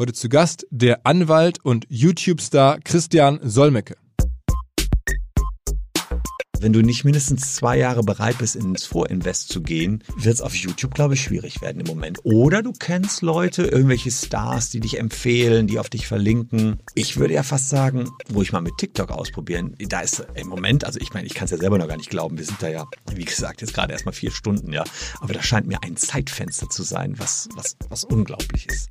Heute zu Gast der Anwalt und YouTube-Star Christian Solmecke wenn du nicht mindestens zwei Jahre bereit bist, ins Vorinvest zu gehen, wird es auf YouTube, glaube ich, schwierig werden im Moment. Oder du kennst Leute, irgendwelche Stars, die dich empfehlen, die auf dich verlinken. Ich würde ja fast sagen, wo ich mal mit TikTok ausprobieren. Da ist im Moment, also ich meine, ich kann es ja selber noch gar nicht glauben. Wir sind da ja, wie gesagt, jetzt gerade erst mal vier Stunden, ja. Aber da scheint mir ein Zeitfenster zu sein, was, was, was unglaublich ist.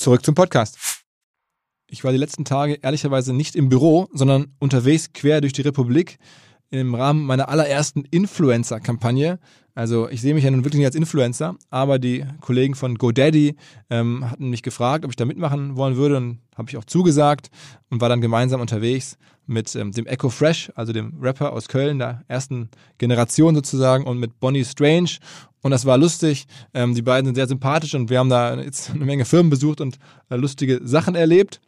Zurück zum Podcast. Ich war die letzten Tage ehrlicherweise nicht im Büro, sondern unterwegs quer durch die Republik im Rahmen meiner allerersten Influencer-Kampagne. Also ich sehe mich ja nun wirklich nicht als Influencer, aber die Kollegen von GoDaddy ähm, hatten mich gefragt, ob ich da mitmachen wollen würde und habe ich auch zugesagt und war dann gemeinsam unterwegs mit ähm, dem Echo Fresh, also dem Rapper aus Köln, der ersten Generation sozusagen und mit Bonnie Strange und das war lustig. Ähm, die beiden sind sehr sympathisch und wir haben da jetzt eine Menge Firmen besucht und äh, lustige Sachen erlebt.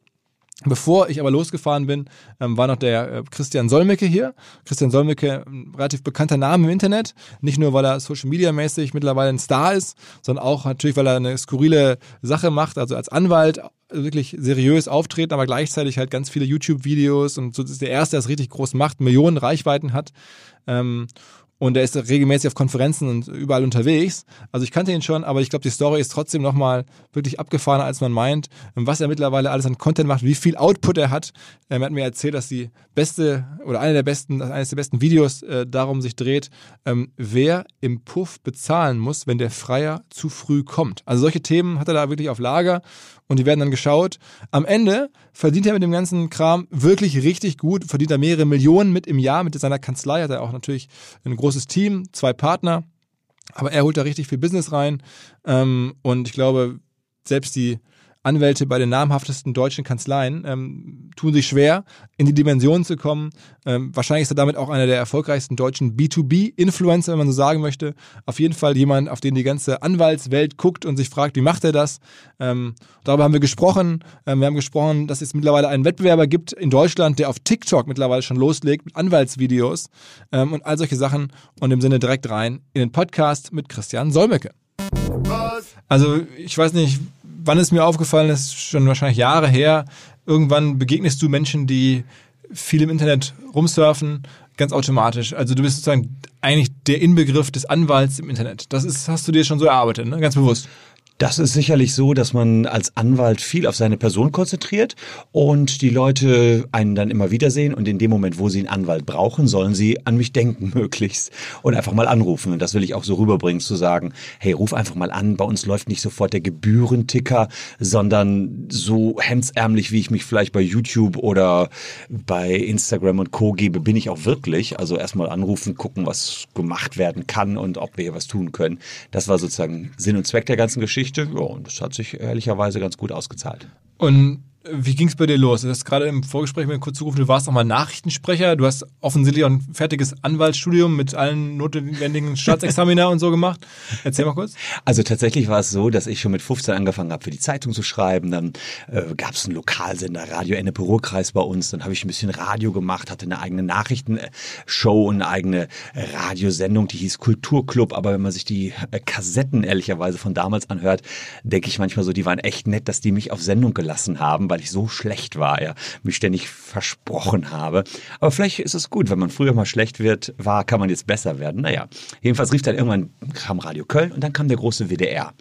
Bevor ich aber losgefahren bin, ähm, war noch der äh, Christian Solmecke hier. Christian Solmecke, ein relativ bekannter Name im Internet. Nicht nur, weil er Social Media mäßig mittlerweile ein Star ist, sondern auch natürlich, weil er eine skurrile Sache macht, also als Anwalt wirklich seriös auftreten, aber gleichzeitig halt ganz viele YouTube-Videos und so ist der erste, der es richtig groß macht, Millionen Reichweiten hat. Ähm, und er ist regelmäßig auf Konferenzen und überall unterwegs. Also ich kannte ihn schon, aber ich glaube, die Story ist trotzdem nochmal wirklich abgefahrener, als man meint. Was er mittlerweile alles an Content macht, wie viel Output er hat. Er hat mir erzählt, dass die beste oder eine der besten, eines der besten Videos äh, darum sich dreht, ähm, wer im Puff bezahlen muss, wenn der Freier zu früh kommt. Also solche Themen hat er da wirklich auf Lager und die werden dann geschaut. Am Ende verdient er mit dem ganzen Kram wirklich richtig gut, verdient er mehrere Millionen mit im Jahr mit seiner Kanzlei, hat er auch natürlich ein großes Team, zwei Partner, aber er holt da richtig viel Business rein. Ähm, und ich glaube, selbst die Anwälte bei den namhaftesten deutschen Kanzleien ähm, tun sich schwer, in die Dimension zu kommen. Ähm, wahrscheinlich ist er damit auch einer der erfolgreichsten deutschen B2B-Influencer, wenn man so sagen möchte. Auf jeden Fall jemand, auf den die ganze Anwaltswelt guckt und sich fragt, wie macht er das? Ähm, darüber haben wir gesprochen. Ähm, wir haben gesprochen, dass es mittlerweile einen Wettbewerber gibt in Deutschland, der auf TikTok mittlerweile schon loslegt mit Anwaltsvideos ähm, und all solche Sachen. Und im Sinne direkt rein in den Podcast mit Christian Solmecke. Also ich weiß nicht, wann ist mir aufgefallen, ist schon wahrscheinlich Jahre her, irgendwann begegnest du Menschen, die viel im Internet rumsurfen, ganz automatisch. Also du bist sozusagen eigentlich der Inbegriff des Anwalts im Internet. Das ist, hast du dir schon so erarbeitet, ne? ganz bewusst. Das ist sicherlich so, dass man als Anwalt viel auf seine Person konzentriert und die Leute einen dann immer wiedersehen und in dem Moment, wo sie einen Anwalt brauchen, sollen sie an mich denken möglichst und einfach mal anrufen. Und das will ich auch so rüberbringen, zu sagen, hey, ruf einfach mal an, bei uns läuft nicht sofort der Gebührenticker, sondern so hemdsärmlich, wie ich mich vielleicht bei YouTube oder bei Instagram und Co. gebe, bin ich auch wirklich. Also erstmal anrufen, gucken, was gemacht werden kann und ob wir hier was tun können. Das war sozusagen Sinn und Zweck der ganzen Geschichte. Geschichte. Ja, und das hat sich ehrlicherweise ganz gut ausgezahlt. Und wie ging es bei dir los? Du hast gerade im Vorgespräch mir kurz zugerufen, du warst auch mal Nachrichtensprecher. Du hast offensichtlich auch ein fertiges Anwaltsstudium mit allen notwendigen Staatsexamina und so gemacht. Erzähl mal kurz. Also tatsächlich war es so, dass ich schon mit 15 angefangen habe, für die Zeitung zu schreiben. Dann äh, gab es einen Lokalsender, Radio Ennepe Ruhrkreis bei uns. Dann habe ich ein bisschen Radio gemacht, hatte eine eigene Nachrichtenshow und eine eigene Radiosendung, die hieß Kulturclub. Aber wenn man sich die äh, Kassetten ehrlicherweise von damals anhört, denke ich manchmal so, die waren echt nett, dass die mich auf Sendung gelassen haben weil ich so schlecht war, ja, mich ständig versprochen habe. Aber vielleicht ist es gut, wenn man früher mal schlecht wird, war, kann man jetzt besser werden. Naja, jedenfalls rief dann irgendwann, kam Radio Köln und dann kam der große WDR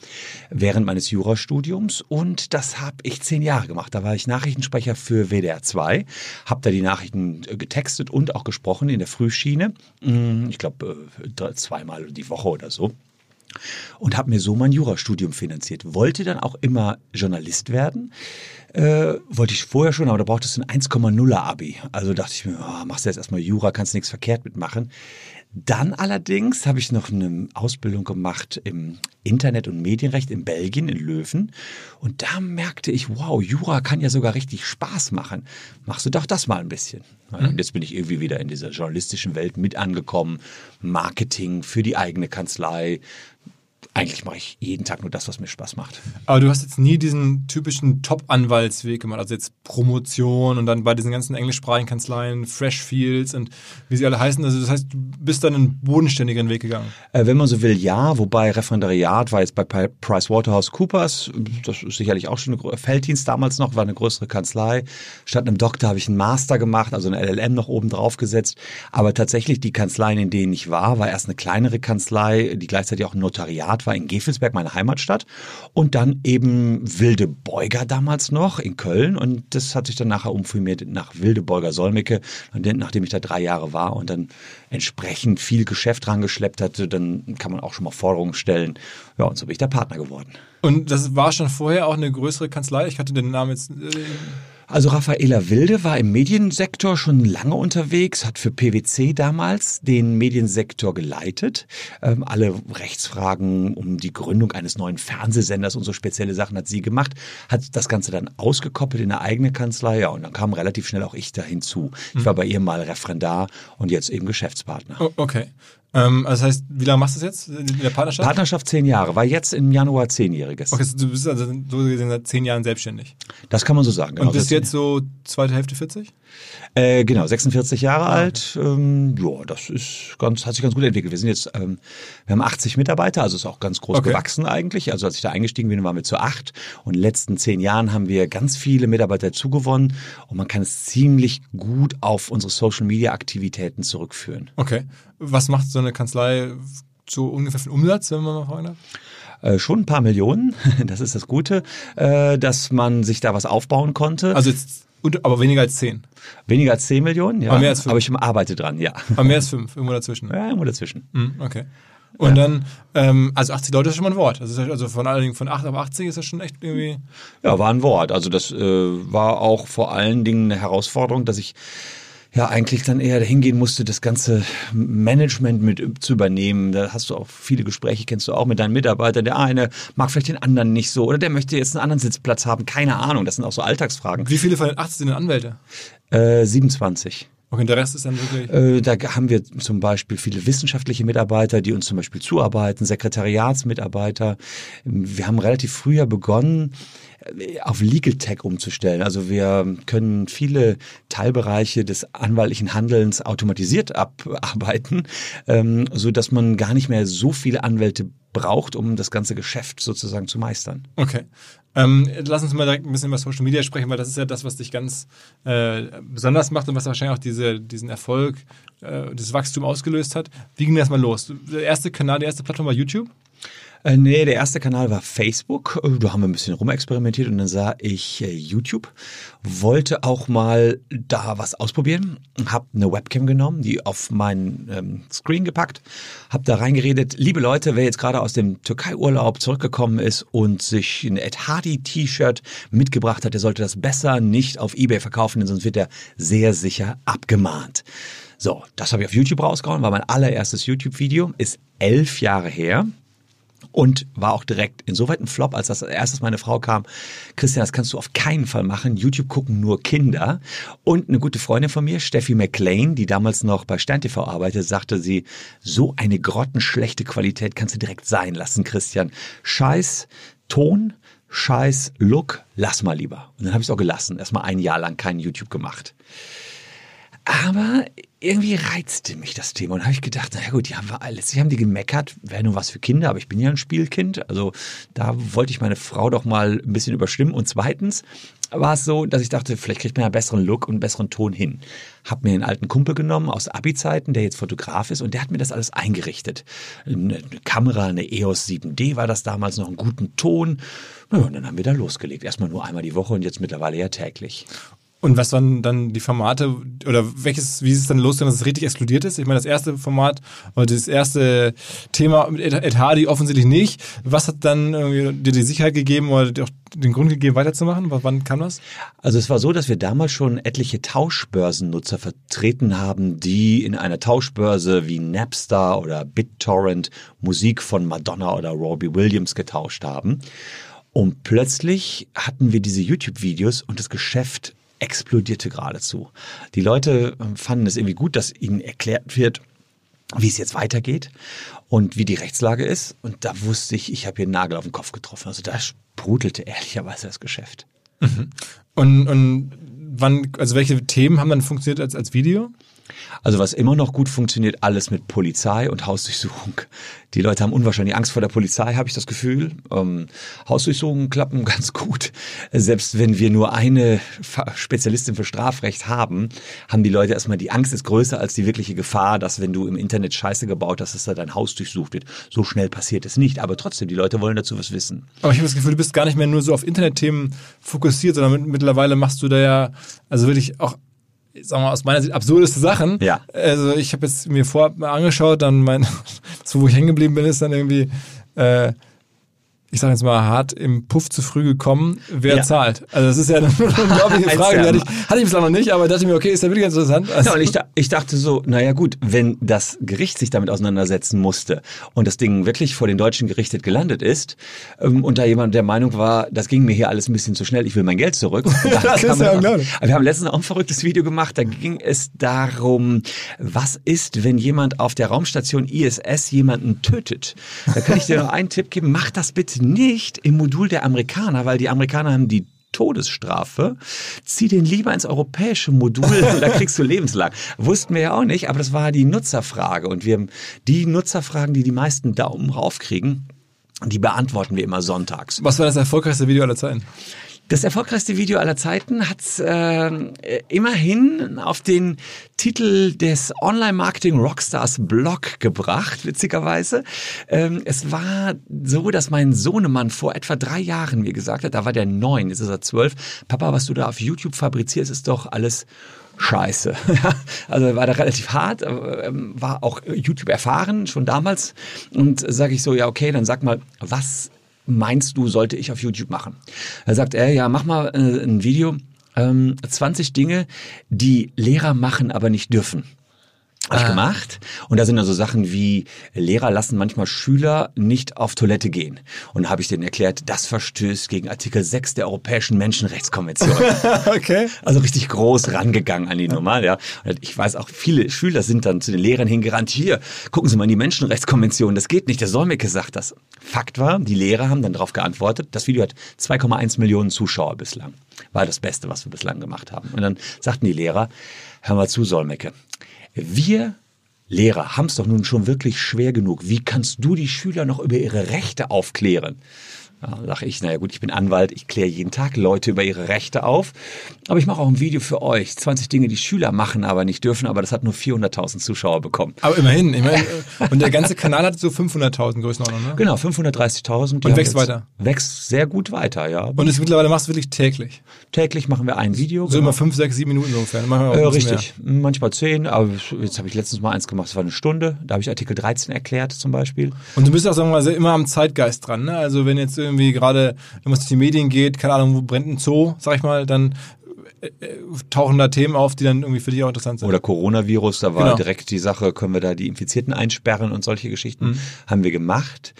während meines Jurastudiums und das habe ich zehn Jahre gemacht. Da war ich Nachrichtensprecher für WDR 2, habe da die Nachrichten äh, getextet und auch gesprochen in der Frühschiene. Hm, ich glaube, äh, zweimal die Woche oder so und habe mir so mein Jurastudium finanziert. Wollte dann auch immer Journalist werden. Äh, wollte ich vorher schon, aber da brauchtest du ein 1,0er Abi. Also dachte ich mir, oh, machst du jetzt erstmal Jura, kannst nichts verkehrt mitmachen. Dann allerdings habe ich noch eine Ausbildung gemacht im Internet- und Medienrecht in Belgien, in Löwen. Und da merkte ich, wow, Jura kann ja sogar richtig Spaß machen. Machst du doch das mal ein bisschen. Und mhm. jetzt bin ich irgendwie wieder in dieser journalistischen Welt mit angekommen. Marketing für die eigene Kanzlei, eigentlich mache ich jeden Tag nur das, was mir Spaß macht. Aber du hast jetzt nie diesen typischen Top-Anwaltsweg gemacht, also jetzt Promotion und dann bei diesen ganzen englischsprachigen Kanzleien, Freshfields und wie sie alle heißen. Also das heißt, du bist dann einen bodenständigeren Weg gegangen. Äh, wenn man so will, ja. Wobei Referendariat war jetzt bei PricewaterhouseCoopers, das ist sicherlich auch schon ein Felddienst damals noch, war eine größere Kanzlei. Statt einem Doktor habe ich einen Master gemacht, also eine LLM noch oben drauf gesetzt. Aber tatsächlich die Kanzleien, in denen ich war, war erst eine kleinere Kanzlei, die gleichzeitig auch ein Notariat Heimat war in Gefelsberg, meine Heimatstadt. Und dann eben Wilde Beuger damals noch in Köln. Und das hat sich dann nachher umfirmiert nach Wilde Beuger Solmecke, nachdem ich da drei Jahre war und dann entsprechend viel Geschäft rangeschleppt hatte, dann kann man auch schon mal Forderungen stellen. Ja, und so bin ich der Partner geworden. Und das war schon vorher auch eine größere Kanzlei? Ich hatte den Namen jetzt. Äh also Raffaela Wilde war im Mediensektor schon lange unterwegs, hat für PwC damals den Mediensektor geleitet. Ähm, alle Rechtsfragen um die Gründung eines neuen Fernsehsenders und so spezielle Sachen hat sie gemacht, hat das Ganze dann ausgekoppelt in eine eigene Kanzlei ja, und dann kam relativ schnell auch ich da hinzu. Ich war bei ihr mal Referendar und jetzt eben Geschäftspartner. Oh, okay. Ähm, also das heißt, wie lange machst du das jetzt in der Partnerschaft? Partnerschaft zehn Jahre, war jetzt im Januar zehnjähriges. Okay, du bist also so gesehen seit zehn Jahren selbstständig. Das kann man so sagen. Genau. Und bist jetzt so zweite Hälfte 40? Äh, genau, 46 Jahre ah, alt. Ähm, ja, das ist ganz, hat sich ganz gut entwickelt. Wir sind jetzt, ähm, wir haben 80 Mitarbeiter, also ist auch ganz groß okay. gewachsen eigentlich. Also als ich da eingestiegen bin, waren wir zu acht. Und in den letzten zehn Jahren haben wir ganz viele Mitarbeiter zugewonnen. Und man kann es ziemlich gut auf unsere Social Media Aktivitäten zurückführen. Okay. Was macht so eine Kanzlei so ungefähr für einen Umsatz, wenn man mal fragen darf? Äh, schon ein paar Millionen, das ist das Gute, äh, dass man sich da was aufbauen konnte. Also jetzt und, aber weniger als 10. Weniger als 10 Millionen, ja. Aber, mehr als 5. aber ich arbeite dran, ja. Aber mehr als 5, irgendwo dazwischen. Ja, irgendwo dazwischen. Mhm, okay. Und ja. dann, ähm, also 80 Leute ist schon mal ein Wort. Also, also von allen Dingen von 8 auf 80 ist das schon echt irgendwie. Ja, war ein Wort. Also das äh, war auch vor allen Dingen eine Herausforderung, dass ich ja eigentlich dann eher hingehen musste, das ganze Management mit zu übernehmen. Da hast du auch viele Gespräche, kennst du auch mit deinen Mitarbeitern. Der eine mag vielleicht den anderen nicht so oder der möchte jetzt einen anderen Sitzplatz haben. Keine Ahnung, das sind auch so Alltagsfragen. Wie viele von den 80 sind Anwälte? Äh, 27. Okay, der Rest ist dann wirklich. Äh, da haben wir zum Beispiel viele wissenschaftliche Mitarbeiter, die uns zum Beispiel zuarbeiten, Sekretariatsmitarbeiter. Wir haben relativ früher begonnen, auf Legal Tech umzustellen. Also wir können viele Teilbereiche des anwaltlichen Handelns automatisiert abarbeiten, ähm, so dass man gar nicht mehr so viele Anwälte braucht, um das ganze Geschäft sozusagen zu meistern. Okay. Ähm, lass uns mal direkt ein bisschen über Social Media sprechen, weil das ist ja das, was dich ganz äh, besonders macht und was wahrscheinlich auch diese, diesen Erfolg, äh, das Wachstum ausgelöst hat. Wie ging das mal los? Der erste Kanal, die erste Plattform war YouTube? Äh, nee, der erste Kanal war Facebook. Äh, da haben wir ein bisschen rumexperimentiert und dann sah ich äh, YouTube. Wollte auch mal da was ausprobieren. Hab eine Webcam genommen, die auf meinen ähm, Screen gepackt. Hab da reingeredet. Liebe Leute, wer jetzt gerade aus dem Türkei-Urlaub zurückgekommen ist und sich ein Ed Hardy-T-Shirt mitgebracht hat, der sollte das besser nicht auf Ebay verkaufen, denn sonst wird er sehr sicher abgemahnt. So, das habe ich auf YouTube rausgehauen, war mein allererstes YouTube-Video, ist elf Jahre her. Und war auch direkt insoweit ein Flop, als das als erstes meine Frau kam. Christian, das kannst du auf keinen Fall machen. YouTube gucken nur Kinder. Und eine gute Freundin von mir, Steffi McLean, die damals noch bei Stern TV arbeitet, sagte sie, so eine grottenschlechte Qualität kannst du direkt sein lassen, Christian. Scheiß Ton, scheiß Look, lass mal lieber. Und dann habe ich es auch gelassen. Erstmal ein Jahr lang kein YouTube gemacht. Aber irgendwie reizte mich das Thema und habe ich gedacht, naja gut, die haben wir alles. Sie haben die gemeckert, wäre nur was für Kinder, aber ich bin ja ein Spielkind. Also da wollte ich meine Frau doch mal ein bisschen überstimmen. Und zweitens war es so, dass ich dachte, vielleicht kriegt man einen besseren Look und einen besseren Ton hin. Hab mir einen alten Kumpel genommen aus Abi-Zeiten, der jetzt Fotograf ist und der hat mir das alles eingerichtet. Eine, Kamera, eine EOS 7D war das damals noch, einen guten Ton. Ja, und dann haben wir da losgelegt. Erstmal nur einmal die Woche und jetzt mittlerweile ja täglich. Und was waren dann die Formate oder welches, wie ist es dann losgegangen, dass es richtig explodiert ist? Ich meine, das erste Format oder das erste Thema mit Ed Hardy offensichtlich nicht. Was hat dann dir die Sicherheit gegeben oder auch den Grund gegeben, weiterzumachen? Wann kam das? Also es war so, dass wir damals schon etliche Tauschbörsennutzer vertreten haben, die in einer Tauschbörse wie Napster oder BitTorrent Musik von Madonna oder Robbie Williams getauscht haben. Und plötzlich hatten wir diese YouTube-Videos und das Geschäft explodierte geradezu. Die Leute ähm, fanden es irgendwie gut, dass ihnen erklärt wird, wie es jetzt weitergeht und wie die Rechtslage ist. Und da wusste ich, ich habe hier einen Nagel auf den Kopf getroffen. Also da sprudelte ehrlicherweise das Geschäft. Mhm. Und, und wann, also welche Themen haben dann funktioniert als, als Video? Also was immer noch gut funktioniert, alles mit Polizei und Hausdurchsuchung. Die Leute haben unwahrscheinlich Angst vor der Polizei, habe ich das Gefühl. Ähm, Hausdurchsuchungen klappen ganz gut. Selbst wenn wir nur eine Spezialistin für Strafrecht haben, haben die Leute erstmal die Angst ist größer als die wirkliche Gefahr, dass wenn du im Internet Scheiße gebaut hast, dass da dein Haus durchsucht wird. So schnell passiert es nicht. Aber trotzdem, die Leute wollen dazu was wissen. Aber ich habe das Gefühl, du bist gar nicht mehr nur so auf Internetthemen fokussiert, sondern mittlerweile machst du da ja also wirklich auch sagen wir mal, aus meiner Sicht absurdeste Sachen. Ja. Also ich habe jetzt mir vorab angeschaut, dann mein, so wo ich hängen geblieben bin, ist dann irgendwie äh, ich sage jetzt mal hart, im Puff zu früh gekommen, wer ja. zahlt? Also das ist ja eine unglaubliche Frage, die hatte ich, hatte ich bislang noch nicht, aber dachte mir, okay, ist ja wirklich interessant. Also ja, und ich, ich dachte so, naja gut, wenn das Gericht sich damit auseinandersetzen musste und das Ding wirklich vor den Deutschen gerichtet gelandet ist ähm, und da jemand der Meinung war, das ging mir hier alles ein bisschen zu schnell, ich will mein Geld zurück. das ist ja unglaublich. Wir haben letztens auch ein verrücktes Video gemacht, da ging es darum, was ist, wenn jemand auf der Raumstation ISS jemanden tötet? Da kann ich dir noch einen Tipp geben, mach das bitte nicht im Modul der Amerikaner, weil die Amerikaner haben die Todesstrafe. Zieh den lieber ins europäische Modul, da kriegst du lebenslang. Wussten wir ja auch nicht, aber das war die Nutzerfrage. Und wir haben die Nutzerfragen, die die meisten Daumen raufkriegen, die beantworten wir immer sonntags. Was war das erfolgreichste Video aller Zeiten? Das erfolgreichste Video aller Zeiten hat äh, immerhin auf den Titel des Online-Marketing Rockstars Blog gebracht, witzigerweise. Ähm, es war so, dass mein Sohnemann vor etwa drei Jahren mir gesagt hat, da war der neun, jetzt ist er zwölf, Papa, was du da auf YouTube fabrizierst, ist doch alles Scheiße. also war da relativ hart, ähm, war auch YouTube erfahren, schon damals. Und sage ich so, ja, okay, dann sag mal, was meinst du, sollte ich auf YouTube machen? Da sagt er, ja, mach mal äh, ein Video, ähm, 20 Dinge, die Lehrer machen, aber nicht dürfen. Habe ich ah. gemacht. Und da sind dann so Sachen wie, Lehrer lassen manchmal Schüler nicht auf Toilette gehen. Und habe ich denen erklärt, das verstößt gegen Artikel 6 der Europäischen Menschenrechtskonvention. okay. Also richtig groß rangegangen an die Nummer, ja. Und ich weiß auch, viele Schüler sind dann zu den Lehrern hingerannt, hier, gucken Sie mal in die Menschenrechtskonvention, das geht nicht, der Solmecke sagt das. Fakt war, die Lehrer haben dann darauf geantwortet, das Video hat 2,1 Millionen Zuschauer bislang. War das Beste, was wir bislang gemacht haben. Und dann sagten die Lehrer, hör mal zu, Solmecke, wir Lehrer haben es doch nun schon wirklich schwer genug. Wie kannst du die Schüler noch über ihre Rechte aufklären? Ja, sag ich, naja gut, ich bin Anwalt, ich kläre jeden Tag Leute über ihre Rechte auf. Aber ich mache auch ein Video für euch. 20 Dinge, die Schüler machen, aber nicht dürfen, aber das hat nur 400.000 Zuschauer bekommen. Aber immerhin, immerhin. und der ganze Kanal hat so 500.000 Größenordnung, ne? Genau, 530.000. Und wächst weiter. Wächst sehr gut weiter, ja. Und es mittlerweile machst du wirklich täglich? Täglich machen wir ein Video. So genau. immer 5, 6, 7 Minuten ungefähr. Manchmal äh, richtig. Mehr. Manchmal 10, aber jetzt habe ich letztens mal eins gemacht, das war eine Stunde. Da habe ich Artikel 13 erklärt zum Beispiel. Und du bist auch, sagen wir mal, immer am Zeitgeist dran, ne? Also wenn jetzt irgendwie gerade wenn was durch die Medien geht, keine Ahnung, wo brennt ein Zoo, sag ich mal, dann tauchen da Themen auf, die dann irgendwie für dich auch interessant sind. Oder Coronavirus, da war Genau. direkt die Sache, können wir da die Infizierten einsperren und solche Geschichten haben wir gemacht.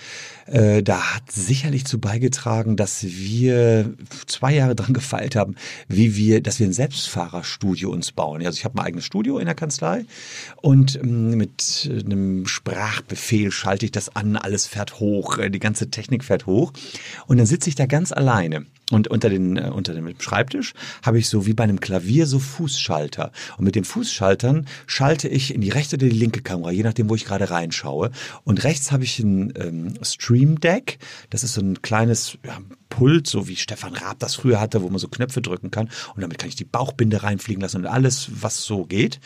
Äh, da hat sicherlich zu beigetragen, dass wir zwei Jahre dran gefeilt haben, wie wir, dass wir ein Selbstfahrerstudio uns bauen. Also ich habe mein eigenes Studio in der Kanzlei und ähm, mit einem Sprachbefehl schalte ich das an, alles fährt hoch, äh, die ganze Technik fährt hoch und dann sitze ich da ganz alleine. Und unter, den, äh, unter dem Schreibtisch habe ich so wie bei einem Klavier so Fußschalter. Und mit den Fußschaltern schalte ich in die rechte oder die linke Kamera, je nachdem, wo ich gerade reinschaue. Und rechts habe ich ein ähm, Stream Deck. Das ist so ein kleines ja, Pult, so wie Stefan Raab das früher hatte, wo man so Knöpfe drücken kann. Und damit kann ich die Bauchbinde reinfliegen lassen und alles, was so geht.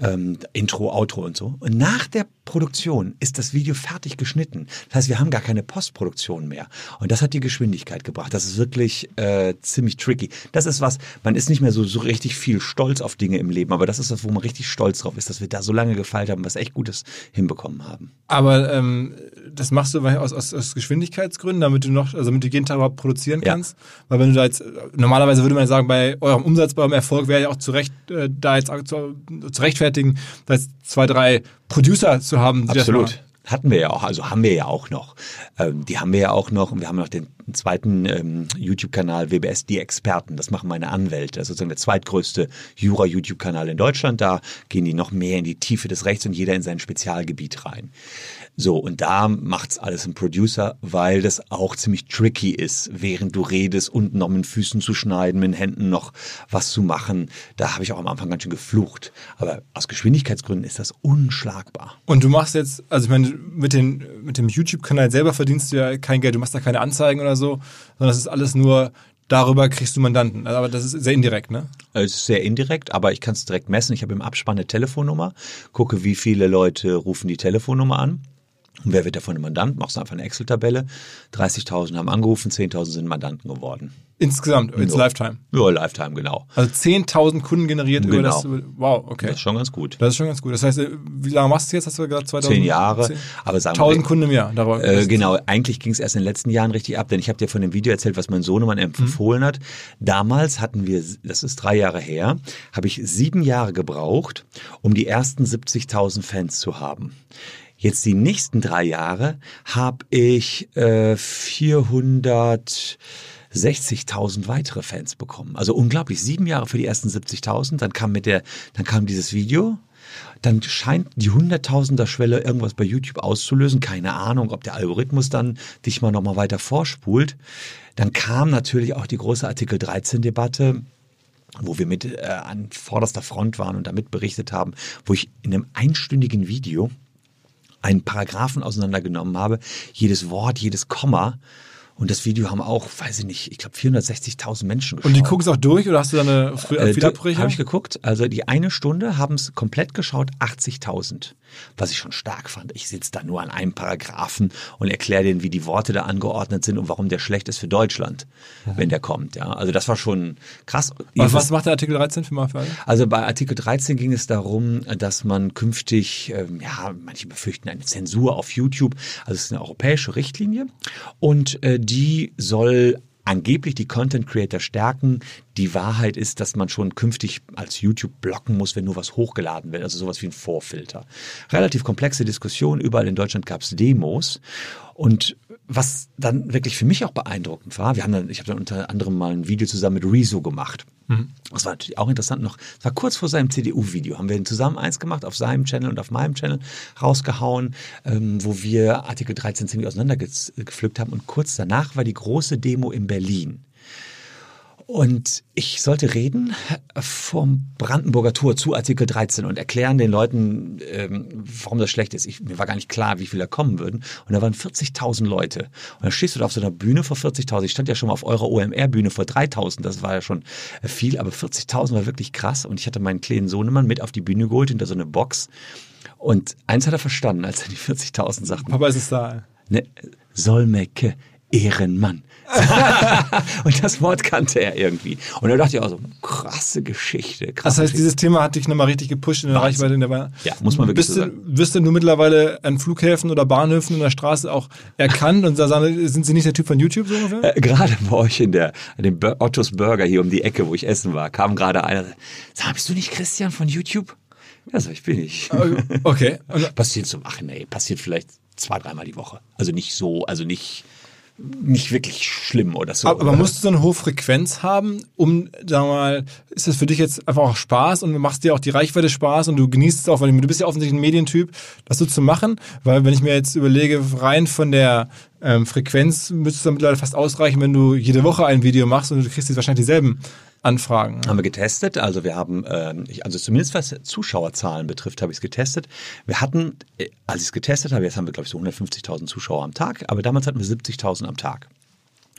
Ähm, Intro, Outro und so. Und nach der Produktion ist das Video fertig geschnitten. Das heißt, wir haben gar keine Postproduktion mehr. Und das hat die Geschwindigkeit gebracht. Das ist wirklich äh, ziemlich tricky. Das ist was, man ist nicht mehr so, so richtig viel stolz auf Dinge im Leben, aber das ist das, wo man richtig stolz drauf ist, dass wir da so lange gefeilt haben, was echt Gutes hinbekommen haben. Aber ähm, das machst du aus, aus, aus Geschwindigkeitsgründen, damit du noch, also damit du jeden Tag überhaupt produzieren Ja. kannst. Weil wenn du da jetzt, normalerweise würde man sagen, bei eurem Umsatz, bei eurem Erfolg wäre ja auch zurecht, äh, da jetzt zu, zu rechtfertigen, da jetzt zwei, drei Producer zu haben, das machen. Absolut. Hatten wir ja auch, also haben wir ja auch noch. Ähm, die haben wir ja auch noch und wir haben noch den zweiten ähm, YouTube-Kanal WBS Die Experten. Das machen meine Anwälte. Das ist sozusagen der zweitgrößte Jura-YouTube-Kanal in Deutschland. Da gehen die noch mehr in die Tiefe des Rechts und jeder in sein Spezialgebiet rein. So, und da macht's alles ein Producer, weil das auch ziemlich tricky ist, während du redest, unten noch mit Füßen zu schneiden, mit den Händen noch was zu machen. Da habe ich auch am Anfang ganz schön geflucht. Aber aus Geschwindigkeitsgründen ist das unschlagbar. Und du machst jetzt, also ich meine, mit, mit dem YouTube-Kanal selber verdienst du ja kein Geld, du machst da keine Anzeigen oder so, sondern das ist alles nur, darüber kriegst du Mandanten. Also, Aber das ist sehr indirekt, ne? Es ist sehr indirekt, aber ich kann es direkt messen. Ich habe im Abspann eine Telefonnummer, gucke, wie viele Leute rufen die Telefonnummer an. Und wer wird davon ein Mandant? Machst du einfach eine Excel-Tabelle. 30.000 haben angerufen, 10.000 sind Mandanten geworden. Insgesamt, ins Ja. Lifetime. Ja, Lifetime, genau. Also 10.000 Kunden generiert über Genau. das. Wow, okay. Das ist schon ganz gut. Das ist schon ganz gut. Das heißt, äh, wie lange machst du jetzt? Hast du gesagt 2000? Zehn Jahre, Zehn- aber sagen wir 1000 Kunden im Jahr. Darüber Äh, genau, eigentlich ging es erst in den letzten Jahren richtig ab, denn ich habe dir von dem Video erzählt, was mein Sohnemann empfohlen hat. Damals hatten wir, das ist drei Jahre her, habe ich sieben Jahre gebraucht, um die ersten 70.000 Fans zu haben. Jetzt die nächsten drei Jahre habe ich äh, 460.000 weitere Fans bekommen. Also unglaublich, sieben Jahre für die ersten 70.000. Dann kam mit der, dann kam dieses Video. Dann scheint die hunderttausender Schwelle irgendwas bei YouTube auszulösen. Keine Ahnung, ob der Algorithmus dann dich mal nochmal weiter vorspult. Dann kam natürlich auch die große Artikel 13 Debatte wo wir mit äh, an vorderster Front waren und damit berichtet haben, wo ich in einem einstündigen Video einen Paragraphen auseinandergenommen habe, jedes Wort, jedes Komma. Und das Video haben auch, weiß ich nicht, ich glaube 460.000 Menschen geschaut. Und die gucken es auch durch oder hast du da eine Äh, viele Abbrüche? Habe ich geguckt. Also die eine Stunde haben es komplett geschaut, 80.000. Was ich schon stark fand. Ich sitze da nur an einem Paragraphen und erkläre denen, wie die Worte da angeordnet sind und warum der schlecht ist für Deutschland, wenn der kommt. Ja, also das war schon krass. was, was macht der Artikel 13 für mal für alle? Also bei Artikel 13 ging es darum, dass man künftig, ähm, ja, manche befürchten eine Zensur auf YouTube. Also es ist eine europäische Richtlinie und äh, die soll angeblich die Content Creator stärken. Die Wahrheit ist, dass man schon künftig als YouTube blocken muss, wenn nur was hochgeladen wird, also sowas wie ein Vorfilter. Relativ komplexe Diskussion. Überall in Deutschland gab es Demos. Und was dann wirklich für mich auch beeindruckend war, wir haben dann, ich habe dann unter anderem mal ein Video zusammen mit Rezo gemacht. Das war natürlich auch interessant noch. Das war kurz vor seinem CDU-Video. Haben wir zusammen eins gemacht auf seinem Channel und auf meinem Channel rausgehauen, ähm, wo wir Artikel 13 ziemlich auseinandergepflückt haben. Und kurz danach war die große Demo in Berlin. Und ich sollte reden vom Brandenburger Tor zu Artikel 13 und erklären den Leuten, ähm, warum das schlecht ist. Ich, mir war gar nicht klar, wie viele da kommen würden. Und da waren 40.000 Leute. Und dann stehst du da auf so einer Bühne vor 40.000. Ich stand ja schon mal auf eurer OMR-Bühne vor 3.000. Das war ja schon äh, viel, aber 40.000 war wirklich krass. Und ich hatte meinen kleinen Sohnemann mit auf die Bühne geholt, hinter so eine Box. Und eins hat er verstanden, als er die 40.000 sagten. Papa ist es da. Ne, Solmecke, Ehrenmann. und das Wort kannte er irgendwie. Und da dachte ich auch so, krasse Geschichte. Krasse Das heißt, Geschichte. dieses Thema hat dich nochmal richtig gepusht in der Wahnsinn. Reichweite. In der Wa- Ja, muss man wirklich bist so du, sagen. Wirst denn du mittlerweile an Flughäfen oder Bahnhöfen in der Straße auch erkannt und da sagen, sind sie nicht der Typ von YouTube so ungefähr? Äh, gerade bei euch in der, an dem Ottos Burger hier um die Ecke, wo ich essen war, kam gerade einer, sag, bist du nicht Christian von YouTube? Ja, sag ich, bin ich. Okay. Passiert so, ach nee, passiert vielleicht zwei, dreimal die Woche. Also nicht so, also nicht, nicht wirklich schlimm oder so. aber musst du so eine hohe Frequenz haben, um, wir mal, ist das für dich jetzt einfach auch Spaß und du machst dir auch die Reichweite Spaß und du genießt es auch, weil du bist ja offensichtlich ein Medientyp, das so zu machen, weil wenn ich mir jetzt überlege, rein von der ähm, Frequenz müsste es dann mittlerweile fast ausreichen, wenn du jede Woche ein Video machst und du kriegst jetzt wahrscheinlich dieselben Anfragen. Haben wir getestet, also wir haben, ähm, ich, also zumindest was Zuschauerzahlen betrifft, habe ich es getestet. Wir hatten, äh, als ich es getestet habe, jetzt haben wir glaube ich so 150.000 Zuschauer am Tag, aber damals hatten wir 70.000 am Tag.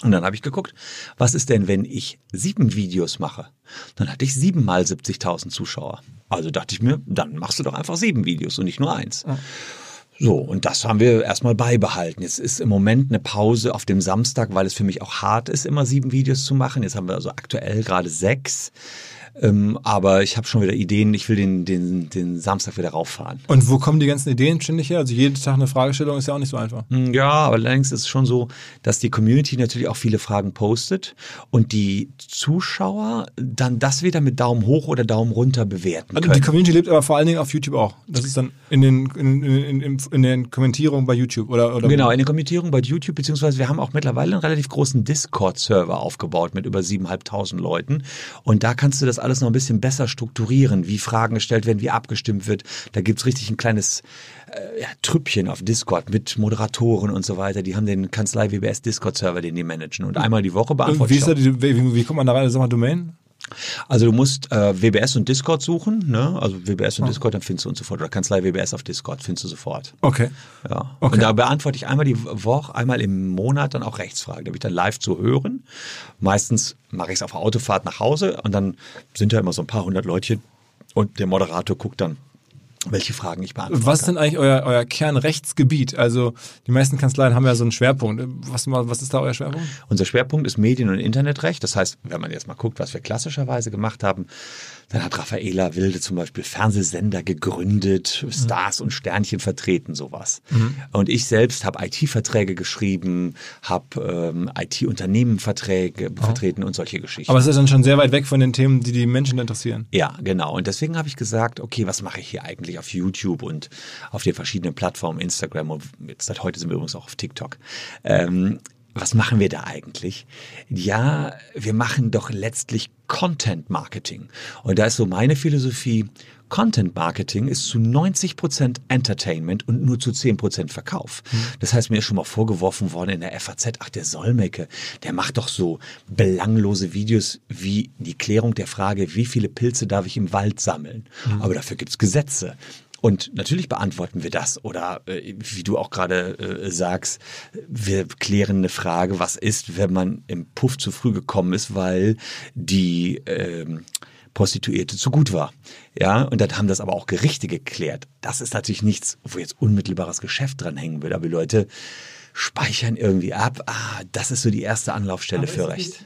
Und dann habe ich geguckt, was ist denn, wenn ich sieben Videos mache? Dann hatte ich sieben mal 70.000 Zuschauer. Also dachte ich mir, dann machst du doch einfach sieben Videos und nicht nur eins. So, und das haben wir erstmal beibehalten. Jetzt ist im Moment eine Pause auf dem Samstag, weil es für mich auch hart ist, immer sieben Videos zu machen. Jetzt haben wir also aktuell gerade sechs. Ähm, aber ich habe schon wieder Ideen, ich will den, den, den Samstag wieder rauffahren. Und wo kommen die ganzen Ideen ständig her? Also jeden Tag eine Fragestellung ist ja auch nicht so einfach. Hm, Ja, aber allerdings ist es schon so, dass die Community natürlich auch viele Fragen postet und die Zuschauer dann das wieder mit Daumen hoch oder Daumen runter bewerten Also können. die Community lebt aber vor allen Dingen auf YouTube auch. Das ist dann in den, in, in, in, in den Kommentierungen bei YouTube oder, oder Genau, in der Kommentierung bei YouTube, beziehungsweise wir haben auch mittlerweile einen relativ großen Discord-Server aufgebaut mit über 7.500 Leuten. Und da kannst du das alles noch ein bisschen besser strukturieren, wie Fragen gestellt werden, wie abgestimmt wird. Da gibt's richtig ein kleines äh, ja, Trüppchen auf Discord mit Moderatoren und so weiter. Die haben den Kanzlei WBS Discord-Server, den die managen. Und einmal die Woche beantworten. wie, ist da die, wie, wie kommt man da rein? Sag mal Domain? Also du musst äh, WBS und Discord suchen, ne? Also WBS und Discord, dann findest du uns sofort. Oder Kanzlei WBS auf Discord findest du sofort. Okay. Ja. Okay. Und da beantworte ich einmal die Woche, einmal im Monat dann auch Rechtsfragen. Da bin ich dann live zu hören. Meistens mache ich es auf der Autofahrt nach Hause und dann sind da immer so ein paar hundert Leutchen und der Moderator guckt dann, welche Fragen ich beantworte. Was ist denn eigentlich euer, euer Kernrechtsgebiet? Also die meisten Kanzleien haben ja so einen Schwerpunkt. Was, was ist da euer Schwerpunkt? Unser Schwerpunkt ist Medien- und Internetrecht. Das heißt, wenn man jetzt mal guckt, was wir klassischerweise gemacht haben, dann hat Raffaela Wilde zum Beispiel Fernsehsender gegründet, Stars und Sternchen vertreten, sowas. Und ich selbst habe IT-Verträge geschrieben, habe ähm, IT-Unternehmenverträge vertreten und solche Geschichten. Aber es ist dann schon sehr weit weg von den Themen, die die Menschen interessieren. Ja, genau. Und deswegen habe ich gesagt, okay, was mache ich hier eigentlich auf YouTube und auf den verschiedenen Plattformen, Instagram und jetzt seit heute sind wir übrigens auch auf TikTok. Ähm, was machen wir da eigentlich? Ja, wir machen doch letztlich Content Marketing. Und da ist so meine Philosophie, Content Marketing ist zu 90% Entertainment und nur zu 10% Verkauf. Das heißt, mir ist schon mal vorgeworfen worden in der FAZ, ach, der Solmecke, der macht doch so belanglose Videos wie die Klärung der Frage, wie viele Pilze darf ich im Wald sammeln? Aber dafür gibt's Gesetze. Und natürlich beantworten wir das. Oder äh, wie du auch gerade äh, sagst, wir klären eine Frage, was ist, wenn man im Puff zu früh gekommen ist, weil die ähm, Prostituierte zu gut war. Ja, und dann haben das aber auch Gerichte geklärt. Das ist natürlich nichts, wo jetzt unmittelbares Geschäft dran hängen würde. Aber die Leute speichern irgendwie ab. Ah, das ist so die erste Anlaufstelle für Recht.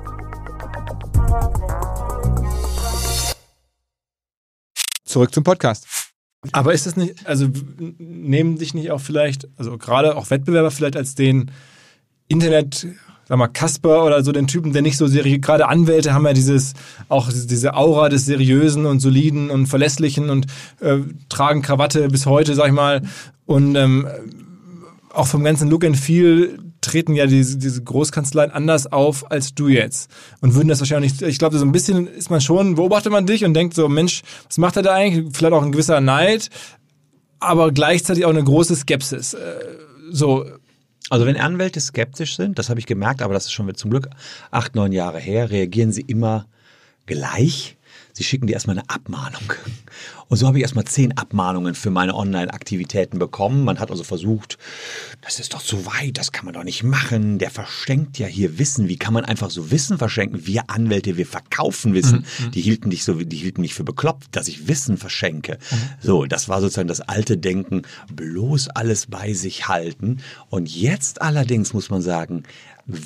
Zurück zum Podcast. Aber ist das nicht, also nehmen dich nicht auch vielleicht, also gerade auch Wettbewerber vielleicht als den Internet, sag mal, Kasper oder so den Typen, der nicht so seriös, gerade Anwälte haben ja dieses, auch diese Aura des Seriösen und Soliden und Verlässlichen und äh, tragen Krawatte bis heute, sag ich mal. Und ähm, auch vom ganzen Look and Feel treten ja diese, diese Großkanzleien anders auf als du jetzt und würden das wahrscheinlich ich glaube, so ein bisschen ist man schon, beobachtet man dich und denkt so, Mensch, was macht er da eigentlich? Vielleicht auch ein gewisser Neid, aber gleichzeitig auch eine große Skepsis. Äh, so. Also wenn Anwälte skeptisch sind, das habe ich gemerkt, aber das ist schon zum Glück acht, neun Jahre her, reagieren sie immer gleich Sie schicken dir erstmal eine Abmahnung. Und so habe ich erstmal zehn Abmahnungen für meine Online-Aktivitäten bekommen. Man hat also versucht, das ist doch zu weit, das kann man doch nicht machen. Der verschenkt ja hier Wissen. Wie kann man einfach so Wissen verschenken? Wir Anwälte, wir verkaufen Wissen. Mhm. Die hielten dich so, die hielten mich für bekloppt, dass ich Wissen verschenke. Mhm. So, das war sozusagen das alte Denken, bloß alles bei sich halten. Und jetzt allerdings muss man sagen,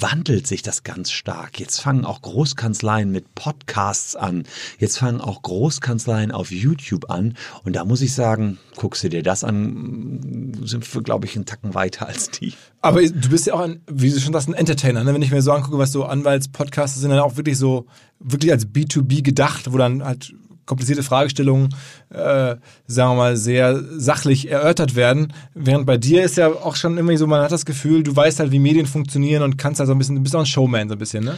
wandelt sich das ganz stark. Jetzt fangen auch Großkanzleien mit Podcasts an. Jetzt fangen auch Großkanzleien auf YouTube an. Und da muss ich sagen, guckst du dir das an, sind wir, glaube ich, einen Tacken weiter als die. Aber du bist ja auch ein, wie du schon sagst, ein Entertainer. Ne? Wenn ich mir so angucke, was so Anwaltspodcasts sind, dann auch wirklich so, wirklich als B2B gedacht, wo dann halt komplizierte Fragestellungen, äh, sagen wir mal, sehr sachlich erörtert werden. Während bei dir ist ja auch schon immer so, man hat das Gefühl, du weißt halt, wie Medien funktionieren und kannst halt so ein bisschen, du bist auch ein Showman so ein bisschen, ne?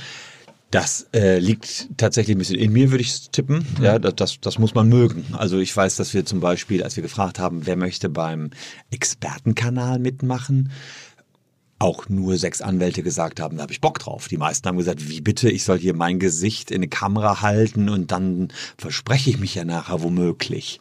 Das äh, liegt tatsächlich ein bisschen in mir, würde ich tippen. Mhm. Ja, das, das muss man mögen. Also ich weiß, dass wir zum Beispiel, als wir gefragt haben, wer möchte beim Expertenkanal mitmachen, auch nur sechs Anwälte gesagt haben, da habe ich Bock drauf. Die meisten haben gesagt, wie bitte, ich soll hier mein Gesicht in eine Kamera halten und dann verspreche ich mich ja nachher womöglich.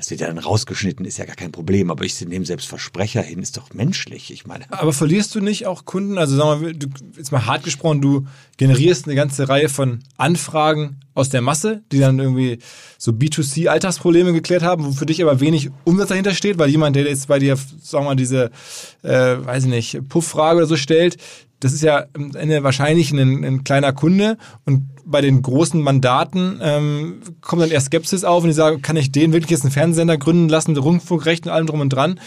Das wird ja dann rausgeschnitten, ist ja gar kein Problem. Aber ich nehme selbst Versprecher hin, ist doch menschlich. Ich meine. Aber verlierst du nicht auch Kunden? Also sagen wir du, jetzt mal hart gesprochen, du generierst eine ganze Reihe von Anfragen aus der Masse, die dann irgendwie so B2C-Alltagsprobleme geklärt haben, wo für dich aber wenig Umsatz dahinter steht, weil jemand, der jetzt bei dir, sagen wir mal, diese, äh, weiß ich nicht, Puff-Frage oder so stellt, das ist ja am Ende wahrscheinlich ein, ein kleiner Kunde und bei den großen Mandaten ähm, kommt dann eher Skepsis auf und die sagen, kann ich den wirklich jetzt einen Fernsehsender gründen lassen, Rundfunkrecht und allem drum und dran?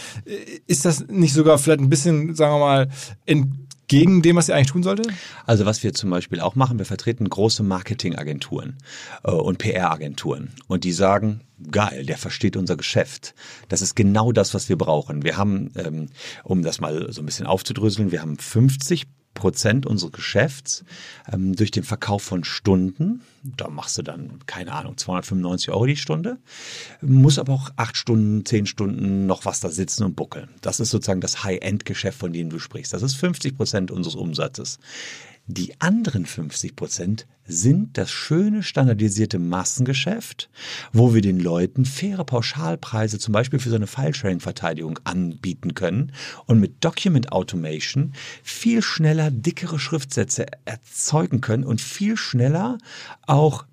Ist das nicht sogar vielleicht ein bisschen, sagen wir mal, entgegen dem, was ihr eigentlich tun sollte? Also was wir zum Beispiel auch machen, wir vertreten große Marketingagenturen äh, und PR-Agenturen und die sagen, geil, der versteht unser Geschäft. Das ist genau das, was wir brauchen. Wir haben, ähm, um das mal so ein bisschen aufzudröseln, wir haben 50 Prozent unseres Geschäfts ähm, durch den Verkauf von Stunden. Da machst du dann, keine Ahnung, 295 Euro die Stunde. Muss aber auch acht Stunden, zehn Stunden noch was da sitzen und buckeln. Das ist sozusagen das High-End-Geschäft, von dem du sprichst. Das ist 50 Prozent unseres Umsatzes. Die anderen 50 Prozent sind das schöne standardisierte Massengeschäft, wo wir den Leuten faire Pauschalpreise zum Beispiel für so eine File-Sharing-Verteidigung anbieten können und mit Document Automation viel schneller dickere Schriftsätze erzeugen können und viel schneller auch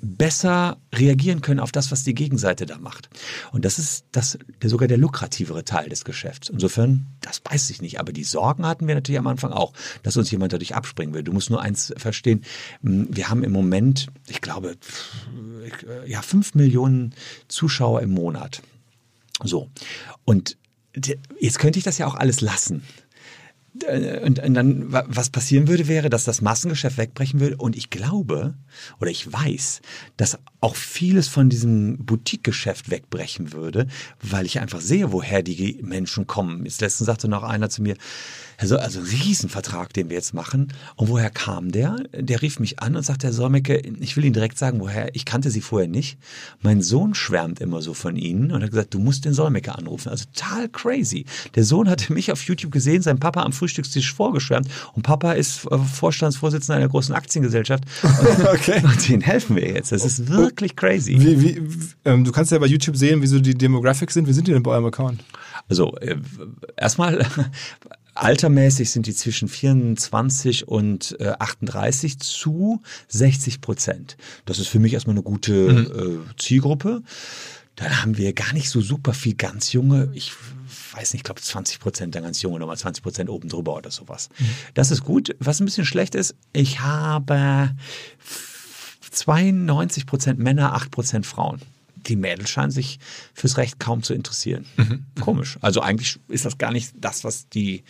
besser reagieren können auf das, was die Gegenseite da macht. Und das ist das, der, sogar der lukrativere Teil des Geschäfts. Insofern, das weiß ich nicht. Aber die Sorgen hatten wir natürlich am Anfang auch, dass uns jemand dadurch abspringen will. Du musst nur eins verstehen. Hm, wir haben im Moment, ich glaube, ja, fünf Millionen Zuschauer im Monat. So. Und jetzt könnte ich das ja auch alles lassen. Äh, und, und dann, was passieren würde, wäre, dass das Massengeschäft wegbrechen würde. Und ich glaube, oder ich weiß, dass auch vieles von diesem Boutique-Geschäft wegbrechen würde, weil ich einfach sehe, woher die Menschen kommen. Jetzt letztens sagte noch einer zu mir, also, also Riesenvertrag, den wir jetzt machen. Und woher kam der? Der rief mich an und sagte, Herr Solmecke, ich will Ihnen direkt sagen, woher, ich kannte Sie vorher nicht. Mein Sohn schwärmt immer so von Ihnen und hat gesagt, du musst den Solmecke anrufen. Also total crazy. Der Sohn hatte mich auf YouTube gesehen, sein Papa am Frühstückstisch vorgeschwärmt und Papa ist äh, Vorstandsvorsitzender einer großen Aktiengesellschaft. Und, okay. und denen helfen wir jetzt. Das ist wirklich crazy. Wie, wie, ähm, du kannst ja bei YouTube sehen, wie so die Demographics sind. Wie sind die denn bei eurem Account? Also äh, erstmal Altermäßig sind die zwischen 24 und äh, 38 zu 60 Prozent. Das ist für mich erstmal eine gute mhm. äh, Zielgruppe. Dann haben wir gar nicht so super viel ganz junge. Ich weiß nicht, ich glaube 20 Prozent der ganz junge, nochmal 20 Prozent oben drüber oder sowas. Mhm. Das ist gut. Was ein bisschen schlecht ist, ich habe 92 Prozent Männer, 8 Prozent Frauen die Mädels scheinen sich fürs Recht kaum zu interessieren. Mhm. Komisch. Also eigentlich ist das gar nicht das, was die,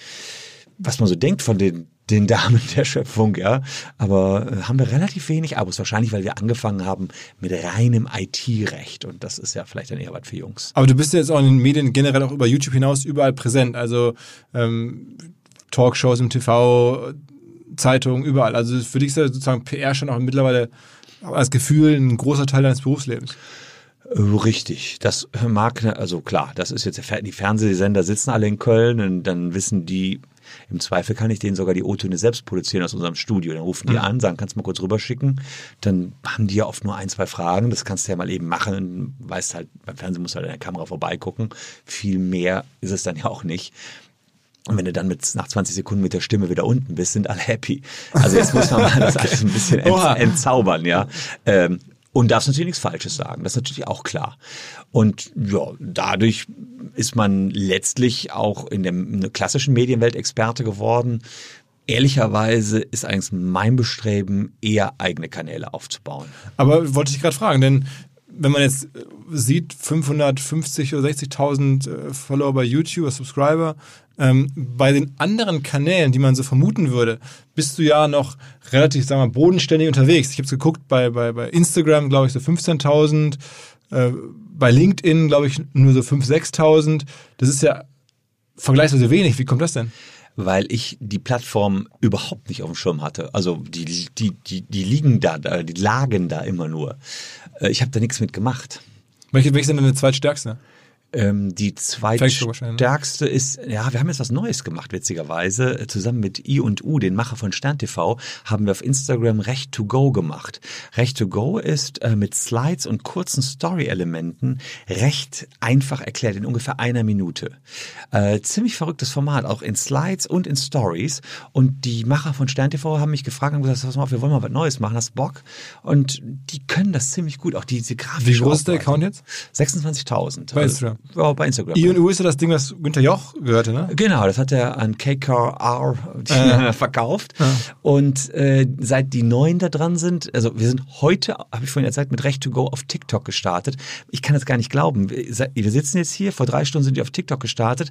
was man so denkt von den den Damen der Schöpfung, ja. Aber äh, haben wir relativ wenig Abos, wahrscheinlich, weil wir angefangen haben mit reinem IT-Recht. Und das ist ja vielleicht dann eher was für Jungs. Aber du bist ja jetzt auch in den Medien generell auch über YouTube hinaus überall präsent. Also ähm, Talkshows im TV, Zeitungen, überall. Also für dich ist ja sozusagen PR schon auch mittlerweile als Gefühl ein großer Teil deines Berufslebens. Äh, Richtig, das mag, also klar, das ist jetzt, die Fernsehsender sitzen alle in Köln und dann wissen die, im Zweifel kann ich denen sogar die O-Töne selbst produzieren aus unserem Studio. Dann rufen die an, sagen, kannst du mal kurz rüberschicken. Dann haben die ja oft nur ein, zwei Fragen. Das kannst du ja mal eben machen. Weißt halt, beim Fernsehen musst du halt an der Kamera vorbeigucken. Viel mehr ist es dann ja auch nicht. Und wenn du dann mit, nach 20 Sekunden mit der Stimme wieder unten bist, sind alle happy. Also jetzt muss man mal das alles ein bisschen ent, entzaubern, ja. Ähm, und darfst natürlich nichts Falsches sagen. Das ist natürlich auch klar. Und ja, dadurch ist man letztlich auch in der klassischen Medienwelt Experte geworden. Ehrlicherweise ist eigentlich mein Bestreben, eher eigene Kanäle aufzubauen. Aber wollte ich gerade fragen, denn wenn man jetzt äh, sieht, 550 oder 60.000 äh, Follower bei YouTube, Subscriber, ähm, bei den anderen Kanälen, die man so vermuten würde, bist du ja noch relativ, sagen wir mal, bodenständig unterwegs. Ich habe geguckt, bei, bei, bei Instagram, glaube ich, so 15.000, äh, bei LinkedIn, glaube ich, nur so 5.000, 6.000. Das ist ja vergleichsweise wenig. Wie kommt das denn? Weil ich die Plattform überhaupt nicht auf dem Schirm hatte. Also die, die, die, die liegen da, die lagen da immer nur. Äh, Ich habe da nichts mit gemacht. Welche, welche sind denn die zweitstärkste? Ähm, die zweitstärkste ist, ja, wir haben jetzt was Neues gemacht, witzigerweise. Äh, Zusammen mit I und U, den Macher von Stern TV, haben wir auf Instagram Recht to Go gemacht. Recht to Go ist äh, mit Slides und kurzen Story-Elementen recht einfach erklärt, in ungefähr einer Minute. Äh, ziemlich verrücktes Format, auch in Slides und in Stories. Und die Macher von Stern TV haben mich gefragt und gesagt, pass mal auf, wir wollen mal was Neues machen, hast Bock? Und die können das ziemlich gut, auch diese Grafik. Wie groß ist der Account jetzt? 26.000. Bei Instagram? Ja, bei Instagram. I&U ist ja das Ding, was Günther Joch gehörte, ne? Genau, das hat er an KKR Äh. verkauft. Und äh, seit die Neuen da dran sind, also wir sind heute, habe ich vorhin erzählt, mit Recht to Go auf TikTok gestartet. Ich kann das gar nicht glauben. Wir sitzen jetzt hier, vor drei Stunden sind wir auf TikTok gestartet,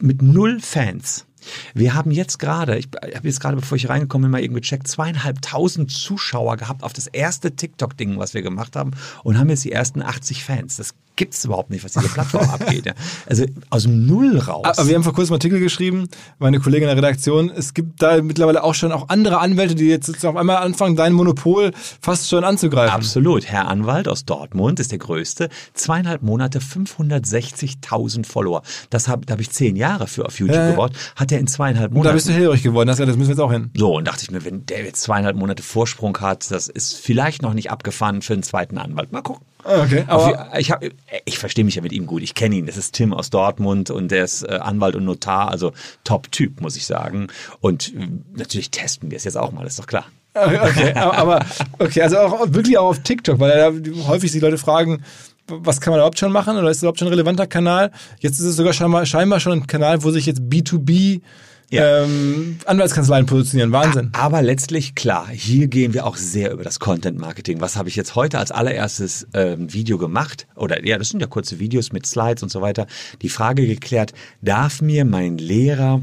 mit null Fans. Wir haben jetzt gerade, ich habe jetzt gerade, bevor ich reingekommen bin, mal irgendwie gecheckt, zweieinhalbtausend Zuschauer gehabt auf das erste TikTok-Ding, was wir gemacht haben und haben jetzt die ersten 80 Fans. Das gibt's überhaupt nicht, was diese Plattform abgeht. Ja. Also aus dem Null raus. Aber wir haben vor kurzem einen Artikel geschrieben, meine Kollegin in der Redaktion, es gibt da mittlerweile auch schon auch andere Anwälte, die jetzt auf einmal anfangen, dein Monopol fast schon anzugreifen. Absolut. Herr Anwalt aus Dortmund ist der größte. Zweieinhalb Monate, 560.000 Follower. Das hab, da habe ich zehn Jahre für auf YouTube Ja. gebraucht. Hat er in zweieinhalb Und da Monaten. bist du hellhörig geworden, das, das müssen wir jetzt auch hin. so, und dachte ich mir, wenn der jetzt zweieinhalb Monate Vorsprung hat, das ist vielleicht noch nicht abgefahren für einen zweiten Anwalt. Mal gucken. Okay, aber ich hab, ich verstehe mich ja mit ihm gut. Ich kenne ihn. Das ist Tim aus Dortmund und der ist äh, Anwalt und Notar, also Top-Typ, muss ich sagen. Und äh, natürlich testen wir es jetzt auch mal, ist doch klar. okay, aber, aber okay, also auch wirklich auch auf TikTok, weil da häufig die Leute fragen, was kann man überhaupt schon machen oder ist das überhaupt schon ein relevanter Kanal? Jetzt ist es sogar scheinbar, scheinbar schon ein Kanal, wo sich jetzt B2B Ja. ähm, Anwaltskanzleien positionieren. Wahnsinn. Aber letztlich, klar, hier gehen wir auch sehr über das Content Marketing. Was habe ich jetzt heute als allererstes ähm, Video gemacht? Oder ja, das sind ja kurze Videos mit Slides und so weiter. Die Frage geklärt, darf mir mein Lehrer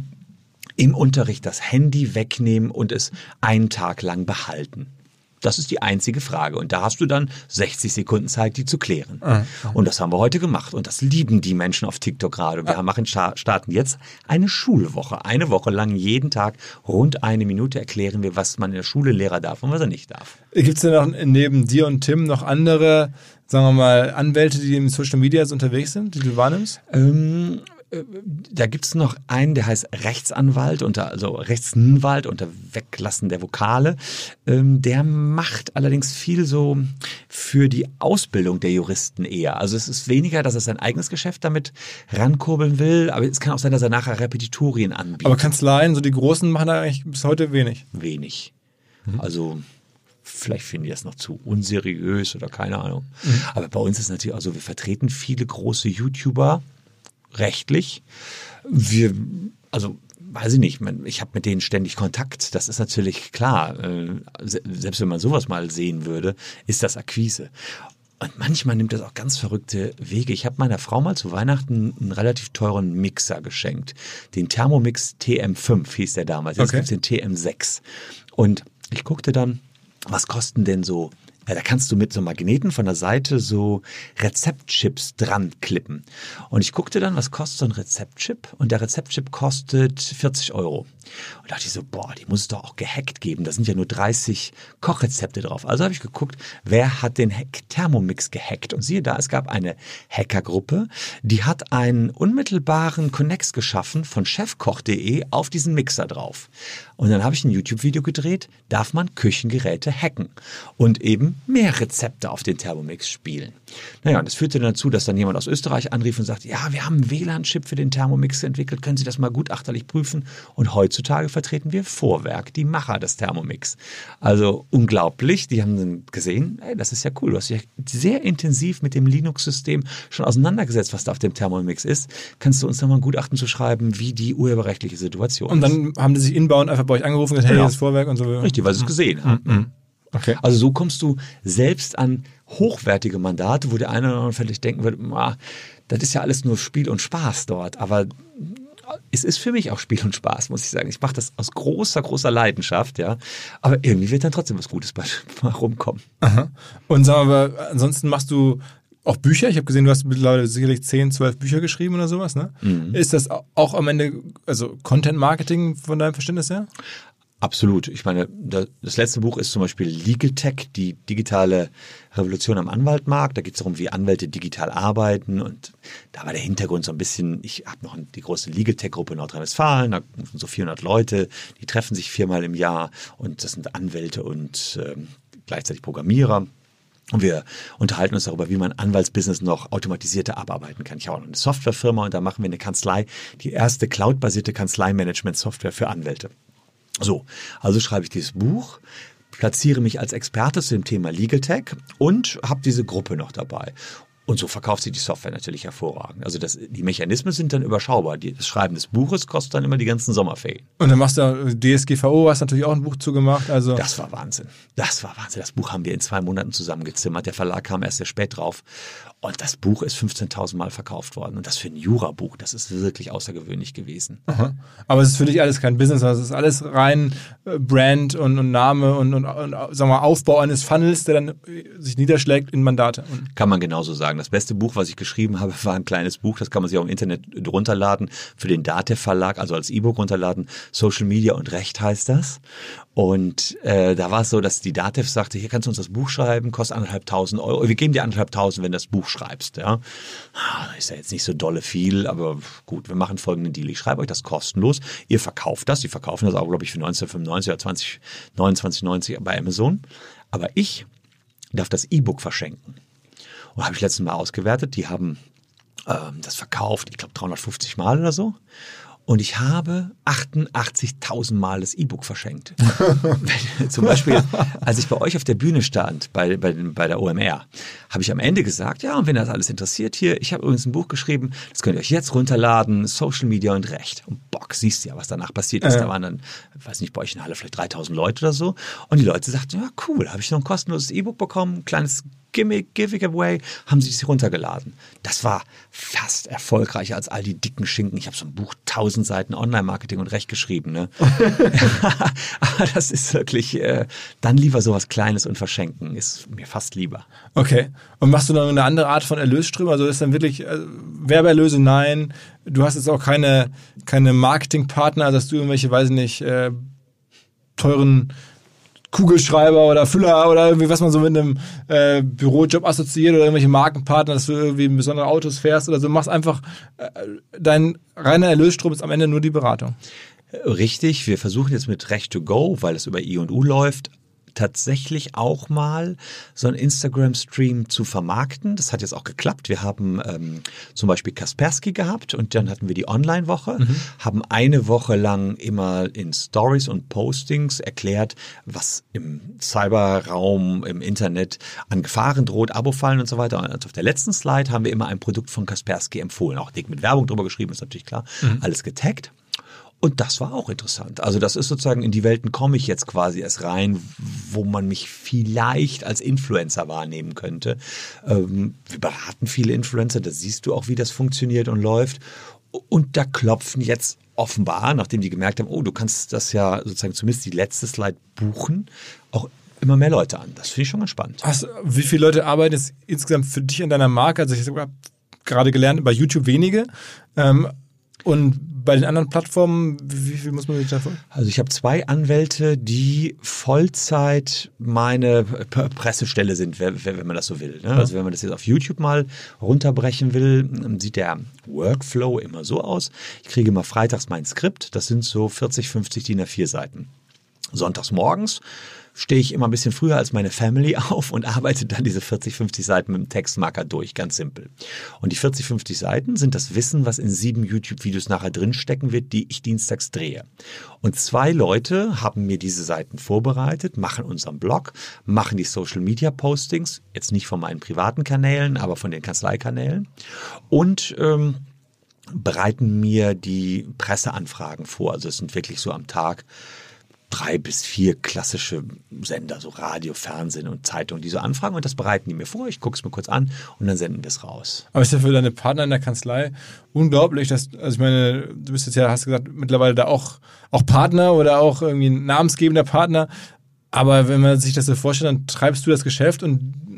im Unterricht das Handy wegnehmen und es einen Tag lang behalten? Das ist die einzige Frage. Und da hast du dann 60 Sekunden Zeit, die zu klären. Und das haben wir heute gemacht. Und das lieben die Menschen auf TikTok gerade. Wir machen, sta- starten jetzt eine Schulwoche. Eine Woche lang jeden Tag rund eine Minute erklären wir, was man in der Schule Lehrer darf und was er nicht darf. Gibt es denn noch neben dir und Tim noch andere, sagen wir mal, Anwälte, die in Social Media so unterwegs sind, die du wahrnimmst? Ähm, äh, da gibt's noch einen, der heißt Rechtsanwalt, unter, also Rechtsanwalt unter Weglassen der Vokale. Ähm, der macht allerdings viel so für die Ausbildung der Juristen eher. Also es ist weniger, dass er sein eigenes Geschäft damit rankurbeln will, aber es kann auch sein, dass er nachher Repetitorien anbietet. Aber Kanzleien, so die Großen, machen da eigentlich bis heute wenig. wenig. Also vielleicht finden die das noch zu unseriös oder keine Ahnung. Aber bei uns ist natürlich auch so, wir vertreten viele große YouTuber rechtlich. Wir, also weiß ich nicht, ich habe mit denen ständig Kontakt. Das ist natürlich klar. Äh, se- Selbst wenn man sowas mal sehen würde, ist das Akquise. Und manchmal nimmt das auch ganz verrückte Wege. Ich habe meiner Frau mal zu Weihnachten einen relativ teuren Mixer geschenkt. Den Thermomix TM5 hieß der damals. Jetzt Okay. gibt's den TM6. Und ich guckte dann, was kosten denn so ja, da kannst du mit so Magneten von der Seite so Rezeptchips dran klippen. Und ich guckte dann, was kostet so ein Rezeptchip? Und der Rezeptchip kostet 40 Euro. Und dachte ich so, boah, die muss es doch auch gehackt geben. Da sind ja nur 30 Kochrezepte drauf. Also habe ich geguckt, wer hat den Hack Thermomix gehackt? Und siehe da, es gab eine Hackergruppe, die hat einen unmittelbaren Connex geschaffen von chefkoch.de auf diesen Mixer drauf. Und dann habe ich ein YouTube-Video gedreht, darf man Küchengeräte hacken und eben mehr Rezepte auf den Thermomix spielen. Naja, und das führte dann dazu, dass dann jemand aus Österreich anrief und sagte, ja, wir haben einen WLAN-Chip für den Thermomix entwickelt, können Sie das mal gutachterlich prüfen? Und heutzutage vertreten wir Vorwerk, die Macher des Thermomix. Also unglaublich, die haben dann gesehen, ey, das ist ja cool, du hast dich sehr intensiv mit dem Linux-System schon auseinandergesetzt, was da auf dem Thermomix ist. Kannst du uns da mal ein Gutachten zu schreiben, wie die urheberrechtliche Situation Und ist? dann haben die sich inbound einfach bei euch angerufen und gesagt, hey, Ja. das ist Vorwerk und so. Richtig, weil sie es gesehen haben. Okay. Also so kommst du selbst an hochwertige Mandate, wo der eine oder andere vielleicht denken wird, "Ah, das ist ja alles nur Spiel und Spaß dort. Aber es ist für mich auch Spiel und Spaß, muss ich sagen. Ich mache das aus großer, großer Leidenschaft, ja. Aber irgendwie wird dann trotzdem was Gutes bei mal rumkommen. Aha. Und sag mal, aber ansonsten machst du auch Bücher? Ich habe gesehen, du hast mittlerweile sicherlich 10, 12 Bücher geschrieben oder sowas, ne? Ist das auch am Ende, also Content Marketing von deinem Verständnis her? Absolut. Ich meine, da- das letzte Buch ist zum Beispiel Legal Tech, die digitale Revolution am Anwaltmarkt. Da geht es darum, wie Anwälte digital arbeiten. Und da war der Hintergrund so ein bisschen, ich habe noch die große Legal Tech-Gruppe in Nordrhein-Westfalen, da sind so 400 Leute, die treffen sich viermal im Jahr und das sind Anwälte und ähm, gleichzeitig Programmierer. Und wir unterhalten uns darüber, wie man Anwaltsbusiness noch automatisierter abarbeiten kann. Ich habe auch eine Softwarefirma und da machen wir eine Kanzlei, die erste cloudbasierte Kanzleimanagement-Software für Anwälte. So, also schreibe ich dieses Buch, platziere mich als Experte zu dem Thema Legal Tech und habe diese Gruppe noch dabei. Und so verkauft sie die Software natürlich hervorragend. Also das, die Mechanismen sind dann überschaubar. Das Schreiben des Buches kostet dann immer die ganzen Sommerferien. Und dann machst du DSGVO, hast natürlich auch ein Buch zugemacht. Also Das war Wahnsinn. Das war Wahnsinn. Das Buch haben wir in zwei Monaten zusammengezimmert. Der Verlag kam erst sehr spät drauf. Und das Buch ist 15.000 Mal verkauft worden. Und das für ein Jurabuch, das ist wirklich außergewöhnlich gewesen. Aha. Aber es ist für dich alles kein Business, sondern es ist alles rein äh, Brand und, und Name und, und, und sagen wir Aufbau eines Funnels, der dann äh, sich niederschlägt in Mandate. Kann man genauso sagen. Das beste Buch, was ich geschrieben habe, war ein kleines Buch. Das kann man sich auch im Internet runterladen. Für den Datev Verlag, also als E-Book runterladen. Social Media und Recht heißt das. Und äh, da war es so, dass die Datev sagte, hier kannst du uns das Buch schreiben, kostet anderthalbtausend Euro. Wir geben dir anderthalbtausend, wenn das Buch schreibst. Ja, Ah, Ist ja jetzt nicht so dolle viel, aber gut, wir machen folgenden Deal. Ich schreibe euch das kostenlos. Ihr verkauft das. Die verkaufen das auch, glaube ich, für 1995 oder 20, 29,90 bei Amazon. Aber ich darf das E-Book verschenken. Und habe ich letztes Mal ausgewertet. Die haben ähm, das verkauft, ich glaube 350 Mal oder so. Und ich habe 88.000 Mal das E-Book verschenkt. Wenn- Zum Beispiel, als ich bei euch auf der Bühne stand, bei, bei, bei der OMR, habe ich am Ende gesagt, ja, und wenn das alles interessiert hier, ich habe übrigens ein Buch geschrieben, das könnt ihr euch jetzt runterladen, Social Media und Recht. Und Bock, siehst du ja, was danach passiert ist. Da waren dann, weiß nicht, bei euch in der Halle vielleicht 3000 Leute oder so. Und die Leute sagten, ja, cool, habe ich noch ein kostenloses E-Book bekommen, ein kleines Gimmick, Giveaway, haben sie sich runtergeladen. Das war fast erfolgreicher als all die dicken Schinken. Ich habe so ein Buch, 1000 Seiten Online-Marketing und Recht geschrieben. Ne? Aber das ist wirklich, äh, dann lieber sowas Kleines und verschenken, ist mir fast lieber. Okay. Und machst du noch eine andere Art von Erlösströme? Also ist dann wirklich äh, Werbeerlöse? Nein. Du hast jetzt auch keine, keine Marketingpartner, dass du irgendwelche, weiß ich nicht, äh, teuren Kugelschreiber oder Füller oder irgendwie, was man so mit einem äh, Bürojob assoziiert oder irgendwelche Markenpartner, dass du irgendwie besondere Autos fährst oder so. Machst einfach, äh, dein reiner Erlösstrom ist am Ende nur die Beratung. Richtig, wir versuchen jetzt mit Recht to Go, weil es über I&U läuft, tatsächlich auch mal so einen Instagram-Stream zu vermarkten. Das hat jetzt auch geklappt. Wir haben ähm, zum Beispiel Kaspersky gehabt und dann hatten wir die Online-Woche, haben eine Woche lang immer in Stories und Postings erklärt, was im Cyberraum, im Internet an Gefahren droht, Abo-Fallen und so weiter. Und auf der letzten Slide haben wir immer ein Produkt von Kaspersky empfohlen. Auch dick mit Werbung drüber geschrieben, ist natürlich klar. Alles getaggt. Und das war auch interessant. Also das ist sozusagen, in die Welten komme ich jetzt quasi erst rein, wo man mich vielleicht als Influencer wahrnehmen könnte. Ähm, wir beraten viele Influencer, da siehst du auch, wie das funktioniert und läuft. Und da klopfen jetzt offenbar, nachdem die gemerkt haben, oh, du kannst das ja sozusagen zumindest die letzte Slide buchen, auch immer mehr Leute an. Das finde ich schon ganz spannend. Hast, wie viele Leute arbeiten jetzt insgesamt für dich an deiner Marke? Also ich habe gerade gelernt, bei YouTube wenige. Ähm, und bei den anderen Plattformen, wie viel muss man sich davon? Also ich habe zwei Anwälte, die Vollzeit meine Pressestelle sind, wenn man das so will. Ne? Also wenn man das jetzt auf YouTube mal runterbrechen will, sieht der Workflow immer so aus. Ich kriege immer freitags mein Skript, das sind so 40, 50 DIN A4 Seiten. Sonntags morgens stehe ich immer ein bisschen früher als meine Family auf und arbeite dann diese 40, 50 Seiten mit dem Textmarker durch, ganz simpel. Und die 40, 50 Seiten sind das Wissen, was in sieben YouTube-Videos nachher drinstecken wird, die ich dienstags drehe. Und zwei Leute haben mir diese Seiten vorbereitet, machen unseren Blog, machen die Social-Media-Postings, jetzt nicht von meinen privaten Kanälen, aber von den Kanzleikanälen und ähm, bereiten mir die Presseanfragen vor. Also es sind wirklich so am Tag drei bis vier klassische Sender, so Radio, Fernsehen und Zeitung, die so anfragen und das bereiten die mir vor. Ich gucke es mir kurz an und dann senden wir es raus. Aber ist ja für deine Partner in der Kanzlei unglaublich, dass, also ich meine, du bist jetzt ja, hast gesagt, mittlerweile da auch, auch Partner oder auch irgendwie ein namensgebender Partner. Aber wenn man sich das so vorstellt, dann treibst du das Geschäft und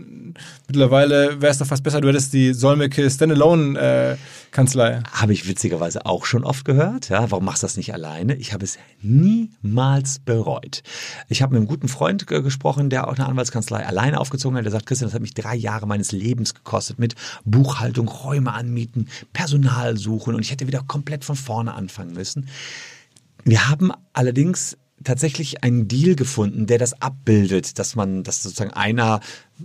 mittlerweile wäre es doch fast besser, du hättest die Solmecke Standalone-Kanzlei. Äh, habe ich witzigerweise auch schon oft gehört. Ja, warum machst du das nicht alleine? Ich habe es niemals bereut. Ich habe mit einem guten Freund gesprochen, der auch eine Anwaltskanzlei alleine aufgezogen hat. Der sagt, Christian, das hat mich drei Jahre meines Lebens gekostet mit Buchhaltung, Räume anmieten, Personal suchen und ich hätte wieder komplett von vorne anfangen müssen. Wir haben allerdings tatsächlich einen Deal gefunden, der das abbildet, dass man, dass sozusagen einer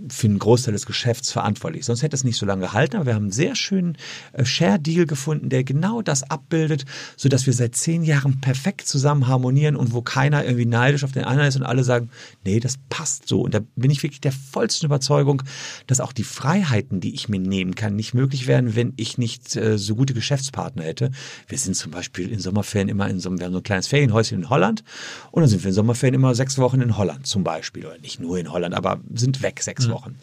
für einen Großteil des Geschäfts verantwortlich. Sonst hätte es nicht so lange gehalten, aber wir haben einen sehr schönen äh, Share-Deal gefunden, der genau das abbildet, sodass wir seit zehn Jahren perfekt zusammen harmonieren und wo keiner irgendwie neidisch auf den anderen ist und alle sagen, nee, das passt so. Und da bin ich wirklich der vollsten Überzeugung, dass auch die Freiheiten, die ich mir nehmen kann, nicht möglich wären, wenn ich nicht äh, so gute Geschäftspartner hätte. Wir sind zum Beispiel in Sommerferien immer in so einem, wir haben so ein kleines Ferienhäuschen in Holland und dann sind wir in Sommerferien immer sechs Wochen in Holland zum Beispiel. Oder nicht nur in Holland, aber sind weg sechs sechs Wochen.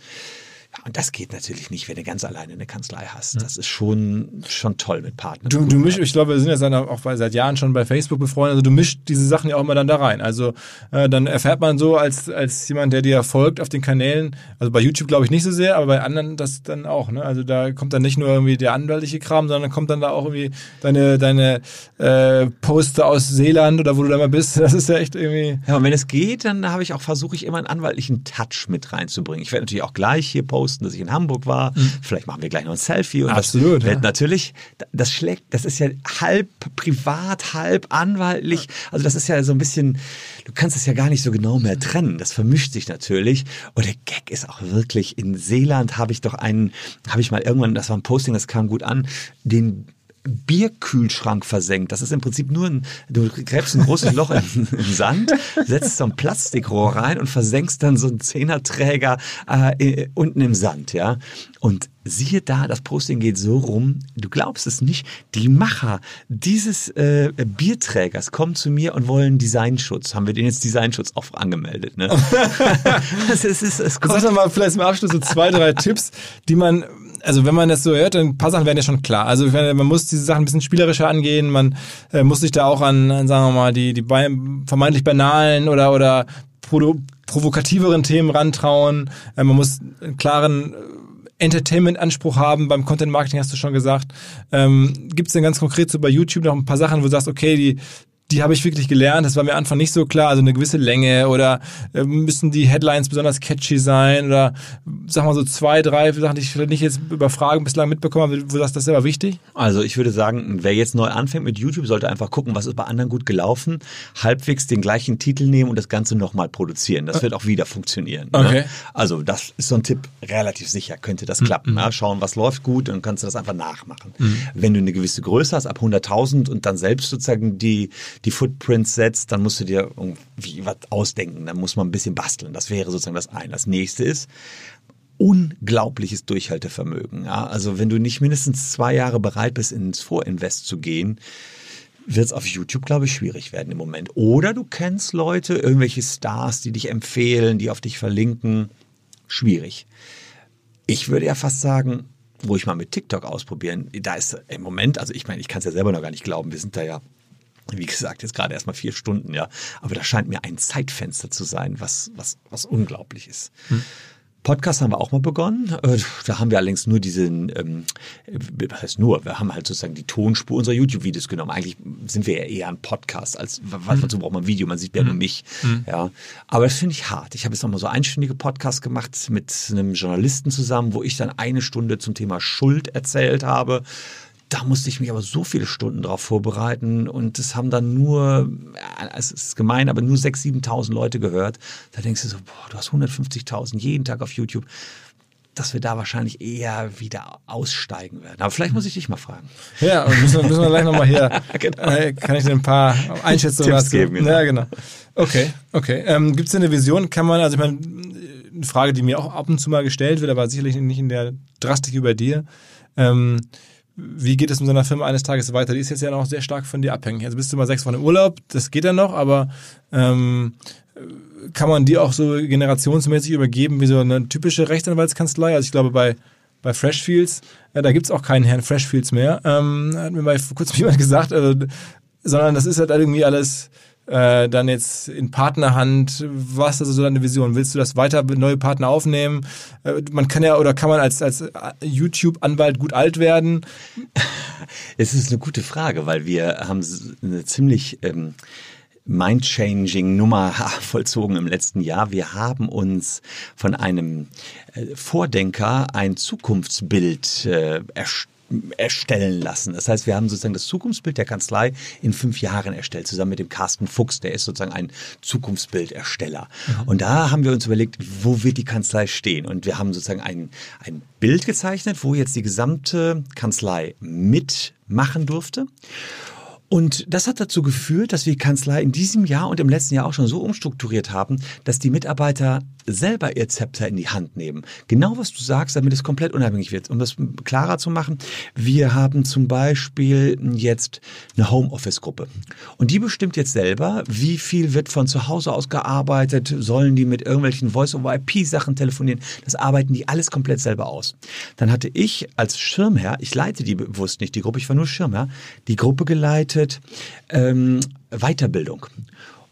Ja, und das geht natürlich nicht, wenn du ganz alleine eine Kanzlei hast. Das ist schon, schon toll mit Partnern. Du, du mischst, ich glaube, wir sind ja seit, auch seit Jahren schon bei Facebook befreundet, also du mischst diese Sachen ja auch immer dann da rein. Also äh, dann erfährt man so als, als jemand, der dir folgt auf den Kanälen, also bei YouTube glaube ich nicht so sehr, aber bei anderen das dann auch. Ne? Also da kommt dann nicht nur irgendwie der anwaltliche Kram, sondern kommt dann da auch irgendwie deine, deine äh, Poster aus Seeland oder wo du da mal bist. Das ist ja echt irgendwie... Ja, und wenn es geht, dann habe ich auch, versuche ich immer einen anwaltlichen Touch mit reinzubringen. Ich werde natürlich auch gleich hier posten, posten, dass ich in Hamburg war. Mhm. Vielleicht machen wir gleich noch ein Selfie. Und Absolut. Das ja. natürlich, das schlägt, das ist ja halb privat, halb anwaltlich. Also das ist ja so ein bisschen, du kannst es ja gar nicht so genau mehr trennen. Das vermischt sich natürlich. Und der Gag ist auch wirklich, in Seeland habe ich doch einen, habe ich mal irgendwann, das war ein Posting, das kam gut an, den Bierkühlschrank versenkt. Das ist im Prinzip nur ein, du gräbst ein großes Loch in, in Sand, setzt so ein Plastikrohr rein und versenkst dann so einen Zehnerträger äh, unten im Sand, ja. Und siehe da, das Posting geht so rum, du glaubst es nicht, die Macher dieses äh, Bierträgers kommen zu mir und wollen Designschutz. Haben wir den jetzt Designschutz auch angemeldet, ne? das ist, es, kommt. Sag doch mal vielleicht im Abschluss so zwei, drei Tipps, die man also wenn man das so hört, dann ein paar Sachen werden ja schon klar. Also man muss diese Sachen ein bisschen spielerischer angehen, man äh, muss sich da auch an, an, sagen wir mal, die, die vermeintlich banalen oder, oder provokativeren Themen rantrauen. Äh, man muss einen klaren äh, Entertainment-Anspruch haben. Beim Content-Marketing hast du schon gesagt. Ähm, Gibt es denn ganz konkret so bei YouTube noch ein paar Sachen, wo du sagst, okay, die, die habe ich wirklich gelernt. Das war mir Anfang nicht so klar. Also eine gewisse Länge oder äh, müssen die Headlines besonders catchy sein oder sag mal so zwei, drei Sachen, die ich nicht jetzt über Fragen bislang mitbekommen habe, wo du sagst, das ist aber wichtig? Also ich würde sagen, wer jetzt neu anfängt mit YouTube, sollte einfach gucken, was ist bei anderen gut gelaufen, halbwegs den gleichen Titel nehmen und das Ganze nochmal produzieren. Das wird auch wieder funktionieren. Ne? Okay. Ne? Also das ist so ein Tipp, relativ sicher könnte das mhm. klappen. Ja? Schauen, was läuft gut und dann kannst du das einfach nachmachen. Mhm. Wenn du eine gewisse Größe hast, ab 100.000 und dann selbst sozusagen die, die Footprints setzt, dann musst du dir irgendwie was ausdenken, dann muss man ein bisschen basteln. Das wäre sozusagen das eine. Das nächste ist, unglaubliches Durchhaltevermögen. Ja? Also wenn du nicht mindestens zwei Jahre bereit bist, ins Vorinvest zu gehen, wird es auf YouTube, glaube ich, schwierig werden im Moment. Oder du kennst Leute, irgendwelche Stars, die dich empfehlen, die auf dich verlinken. Schwierig. Ich würde ja fast sagen, wo ich mal mit TikTok ausprobieren, da ist im Moment, also ich meine, ich kann es ja selber noch gar nicht glauben, wir sind da ja wie gesagt, jetzt gerade erstmal vier Stunden, ja. Aber da scheint mir ein Zeitfenster zu sein, was, was, was unglaublich ist. Hm. Podcast haben wir auch mal begonnen. Äh, da haben wir allerdings nur diesen, ähm, was heißt nur, wir haben halt sozusagen die Tonspur unserer YouTube-Videos genommen. Eigentlich sind wir ja eher ein Podcast, als was mhm. so braucht man ein Video, man sieht ja nur mhm. mich. Mhm. Ja. Aber das finde ich hart. Ich habe jetzt nochmal so einstündige Podcasts gemacht mit einem Journalisten zusammen, wo ich dann eine Stunde zum Thema Schuld erzählt habe da musste ich mich aber so viele Stunden drauf vorbereiten und es haben dann nur, es ist gemein, aber nur 6.000, 7.000 Leute gehört. Da denkst du so, boah, du hast 150.000 jeden Tag auf YouTube dass wir da wahrscheinlich eher wieder aussteigen werden. Aber vielleicht muss ich dich mal fragen. Ja, und müssen, müssen wir gleich nochmal hier, genau. äh, kann ich dir ein paar Einschätzungen Tipps geben. Genau. Ja, genau. Okay, okay. Ähm, Gibt es eine Vision? Kann man, also ich meine, eine Frage, die mir auch ab und zu mal gestellt wird, aber sicherlich nicht in der Drastik über dir. Ähm, wie geht es mit so einer Firma eines Tages weiter? Die ist jetzt ja noch sehr stark von dir abhängig. Also bist du mal sechs Wochen im Urlaub, das geht ja noch, aber ähm, kann man die auch so generationsmäßig übergeben wie so eine typische Rechtsanwaltskanzlei? Also ich glaube bei bei Freshfields, äh, da gibt's auch keinen Herrn Freshfields mehr, ähm, hat mir mal vor kurzem jemand gesagt, also, sondern das ist halt irgendwie alles äh, dann jetzt in Partnerhand, was ist also so deine Vision? Willst du das weiter neue Partner aufnehmen? Äh, man kann ja oder kann man als, als YouTube-Anwalt gut alt werden? Es ist eine gute Frage, weil wir haben eine ziemlich ähm, mind-changing Nummer vollzogen im letzten Jahr. Wir haben uns von einem äh, Vordenker ein Zukunftsbild äh, erstellt erstellen lassen. Das heißt, wir haben sozusagen das Zukunftsbild der Kanzlei in fünf Jahren erstellt, zusammen mit dem Carsten Fuchs, der ist sozusagen ein Zukunftsbildersteller. Mhm. Und da haben wir uns überlegt, wo wird die Kanzlei stehen? Und wir haben sozusagen ein, ein Bild gezeichnet, wo jetzt die gesamte Kanzlei mitmachen durfte. Und das hat dazu geführt, dass wir die Kanzlei in diesem Jahr und im letzten Jahr auch schon so umstrukturiert haben, dass die Mitarbeiter selber ihr Zepter in die Hand nehmen. Genau was du sagst, damit es komplett unabhängig wird. Um das klarer zu machen, wir haben zum Beispiel jetzt eine Homeoffice-Gruppe. Und die bestimmt jetzt selber, wie viel wird von zu Hause aus gearbeitet, sollen die mit irgendwelchen Voice-over-IP-Sachen telefonieren. Das arbeiten die alles komplett selber aus. Dann hatte ich als Schirmherr, ich leite die bewusst nicht, die Gruppe, ich war nur Schirmherr, die Gruppe geleitet, ähm, Weiterbildung.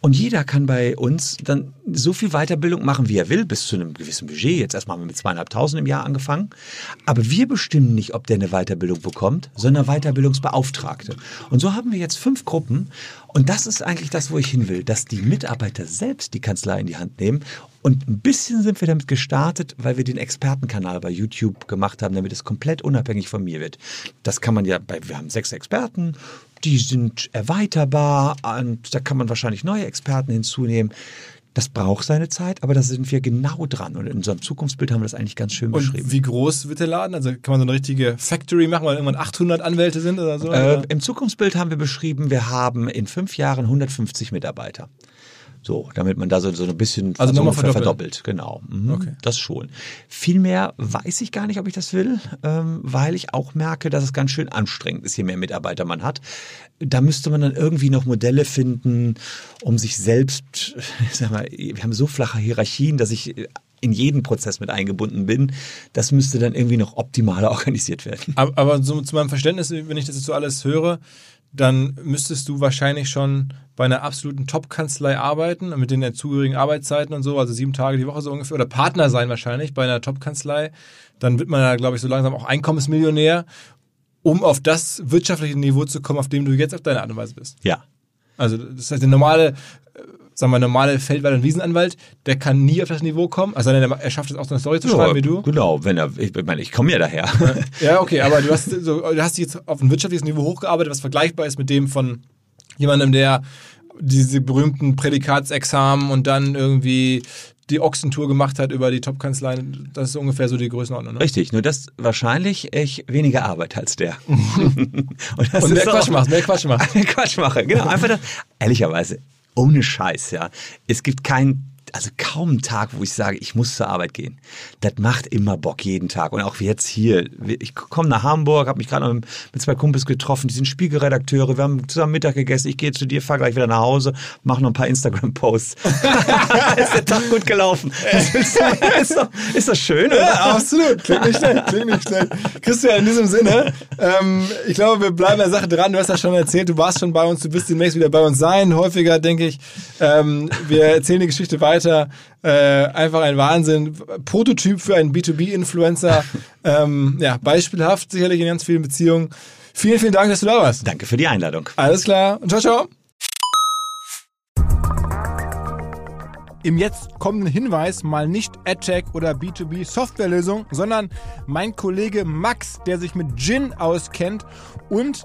Und jeder kann bei uns dann so viel Weiterbildung machen, wie er will, bis zu einem gewissen Budget. Jetzt erstmal haben wir mit zweieinhalbtausend im Jahr angefangen. Aber wir bestimmen nicht, ob der eine Weiterbildung bekommt, sondern Weiterbildungsbeauftragte. Und so haben wir jetzt fünf Gruppen. Und das ist eigentlich das, wo ich hin will, dass die Mitarbeiter selbst die Kanzlei in die Hand nehmen. Und ein bisschen sind wir damit gestartet, weil wir den Expertenkanal bei YouTube gemacht haben, damit es komplett unabhängig von mir wird. Das kann man ja bei, wir haben sechs Experten, die sind erweiterbar und da kann man wahrscheinlich neue Experten hinzunehmen. Das braucht seine Zeit, aber da sind wir genau dran. Und in unserem Zukunftsbild haben wir das eigentlich ganz schön und beschrieben. Wie groß wird der Laden? Also kann man so eine richtige Factory machen, weil irgendwann 800 Anwälte sind oder so? Äh, Im Zukunftsbild haben wir beschrieben, wir haben in fünf Jahren 150 Mitarbeiter. So, damit man da so, so ein bisschen also nochmal verdoppelt. verdoppelt. Genau. Mhm, okay. Das schon. Viel mehr weiß ich gar nicht, ob ich das will, ähm, weil ich auch merke, dass es ganz schön anstrengend ist, je mehr Mitarbeiter man hat. Da müsste man dann irgendwie noch Modelle finden, um sich selbst, ich sag mal, wir haben so flache Hierarchien, dass ich in jeden Prozess mit eingebunden bin. Das müsste dann irgendwie noch optimaler organisiert werden. Aber, aber so zu meinem Verständnis, wenn ich das jetzt so alles höre, dann müsstest du wahrscheinlich schon bei einer absoluten Top-Kanzlei arbeiten, mit den zugehörigen Arbeitszeiten und so, also sieben Tage die Woche so ungefähr, oder Partner sein wahrscheinlich bei einer Top-Kanzlei. Dann wird man da, glaube ich, so langsam auch Einkommensmillionär, um auf das wirtschaftliche Niveau zu kommen, auf dem du jetzt auf deine Art und Weise bist. Ja. Also das heißt, der normale sagen wir, normale Feldwald- und Wiesenanwalt, der kann nie auf das Niveau kommen. Also er schafft es auch so eine Story zu ja, schreiben wie du. Genau, wenn er, ich meine, ich komme ja daher. Ja, okay, aber du hast, so, du hast dich jetzt auf ein wirtschaftliches Niveau hochgearbeitet, was vergleichbar ist mit dem von jemandem, der diese berühmten Prädikatsexamen und dann irgendwie die Ochsentour gemacht hat über die Top-Kanzleien. Das ist ungefähr so die Größenordnung. Ne? Richtig, nur dass wahrscheinlich ich weniger Arbeit als der. und, und mehr Quatsch macht, mehr Quatsch macht. Quatsch mache, genau. Einfach das, ehrlicherweise, ohne Scheiß, ja. Es gibt kein also kaum einen Tag, wo ich sage, ich muss zur Arbeit gehen. Das macht immer Bock jeden Tag. Und auch jetzt hier. Ich komme nach Hamburg, habe mich gerade mit zwei Kumpels getroffen, die sind Spiegelredakteure, wir haben zusammen Mittag gegessen, ich gehe zu dir, fahre gleich wieder nach Hause, mache noch ein paar Instagram-Posts. ist der Tag gut gelaufen. ist, doch, ist das schön? Oder? Ja, absolut. Klingt nicht schlecht. Klingt nicht schlecht. Christian, in diesem Sinne, ähm, ich glaube, wir bleiben der Sache dran. Du hast ja schon erzählt, du warst schon bei uns, du wirst demnächst wieder bei uns sein. Häufiger, denke ich. Ähm, wir erzählen die Geschichte weiter. Äh, einfach ein Wahnsinn. Prototyp für einen B2B-Influencer. ähm, ja, beispielhaft sicherlich in ganz vielen Beziehungen. Vielen, vielen Dank, dass du da warst. Danke für die Einladung. Alles klar. Und ciao, ciao. Im jetzt kommenden Hinweis mal nicht AdTech oder B2B Softwarelösung, sondern mein Kollege Max, der sich mit Gin auskennt und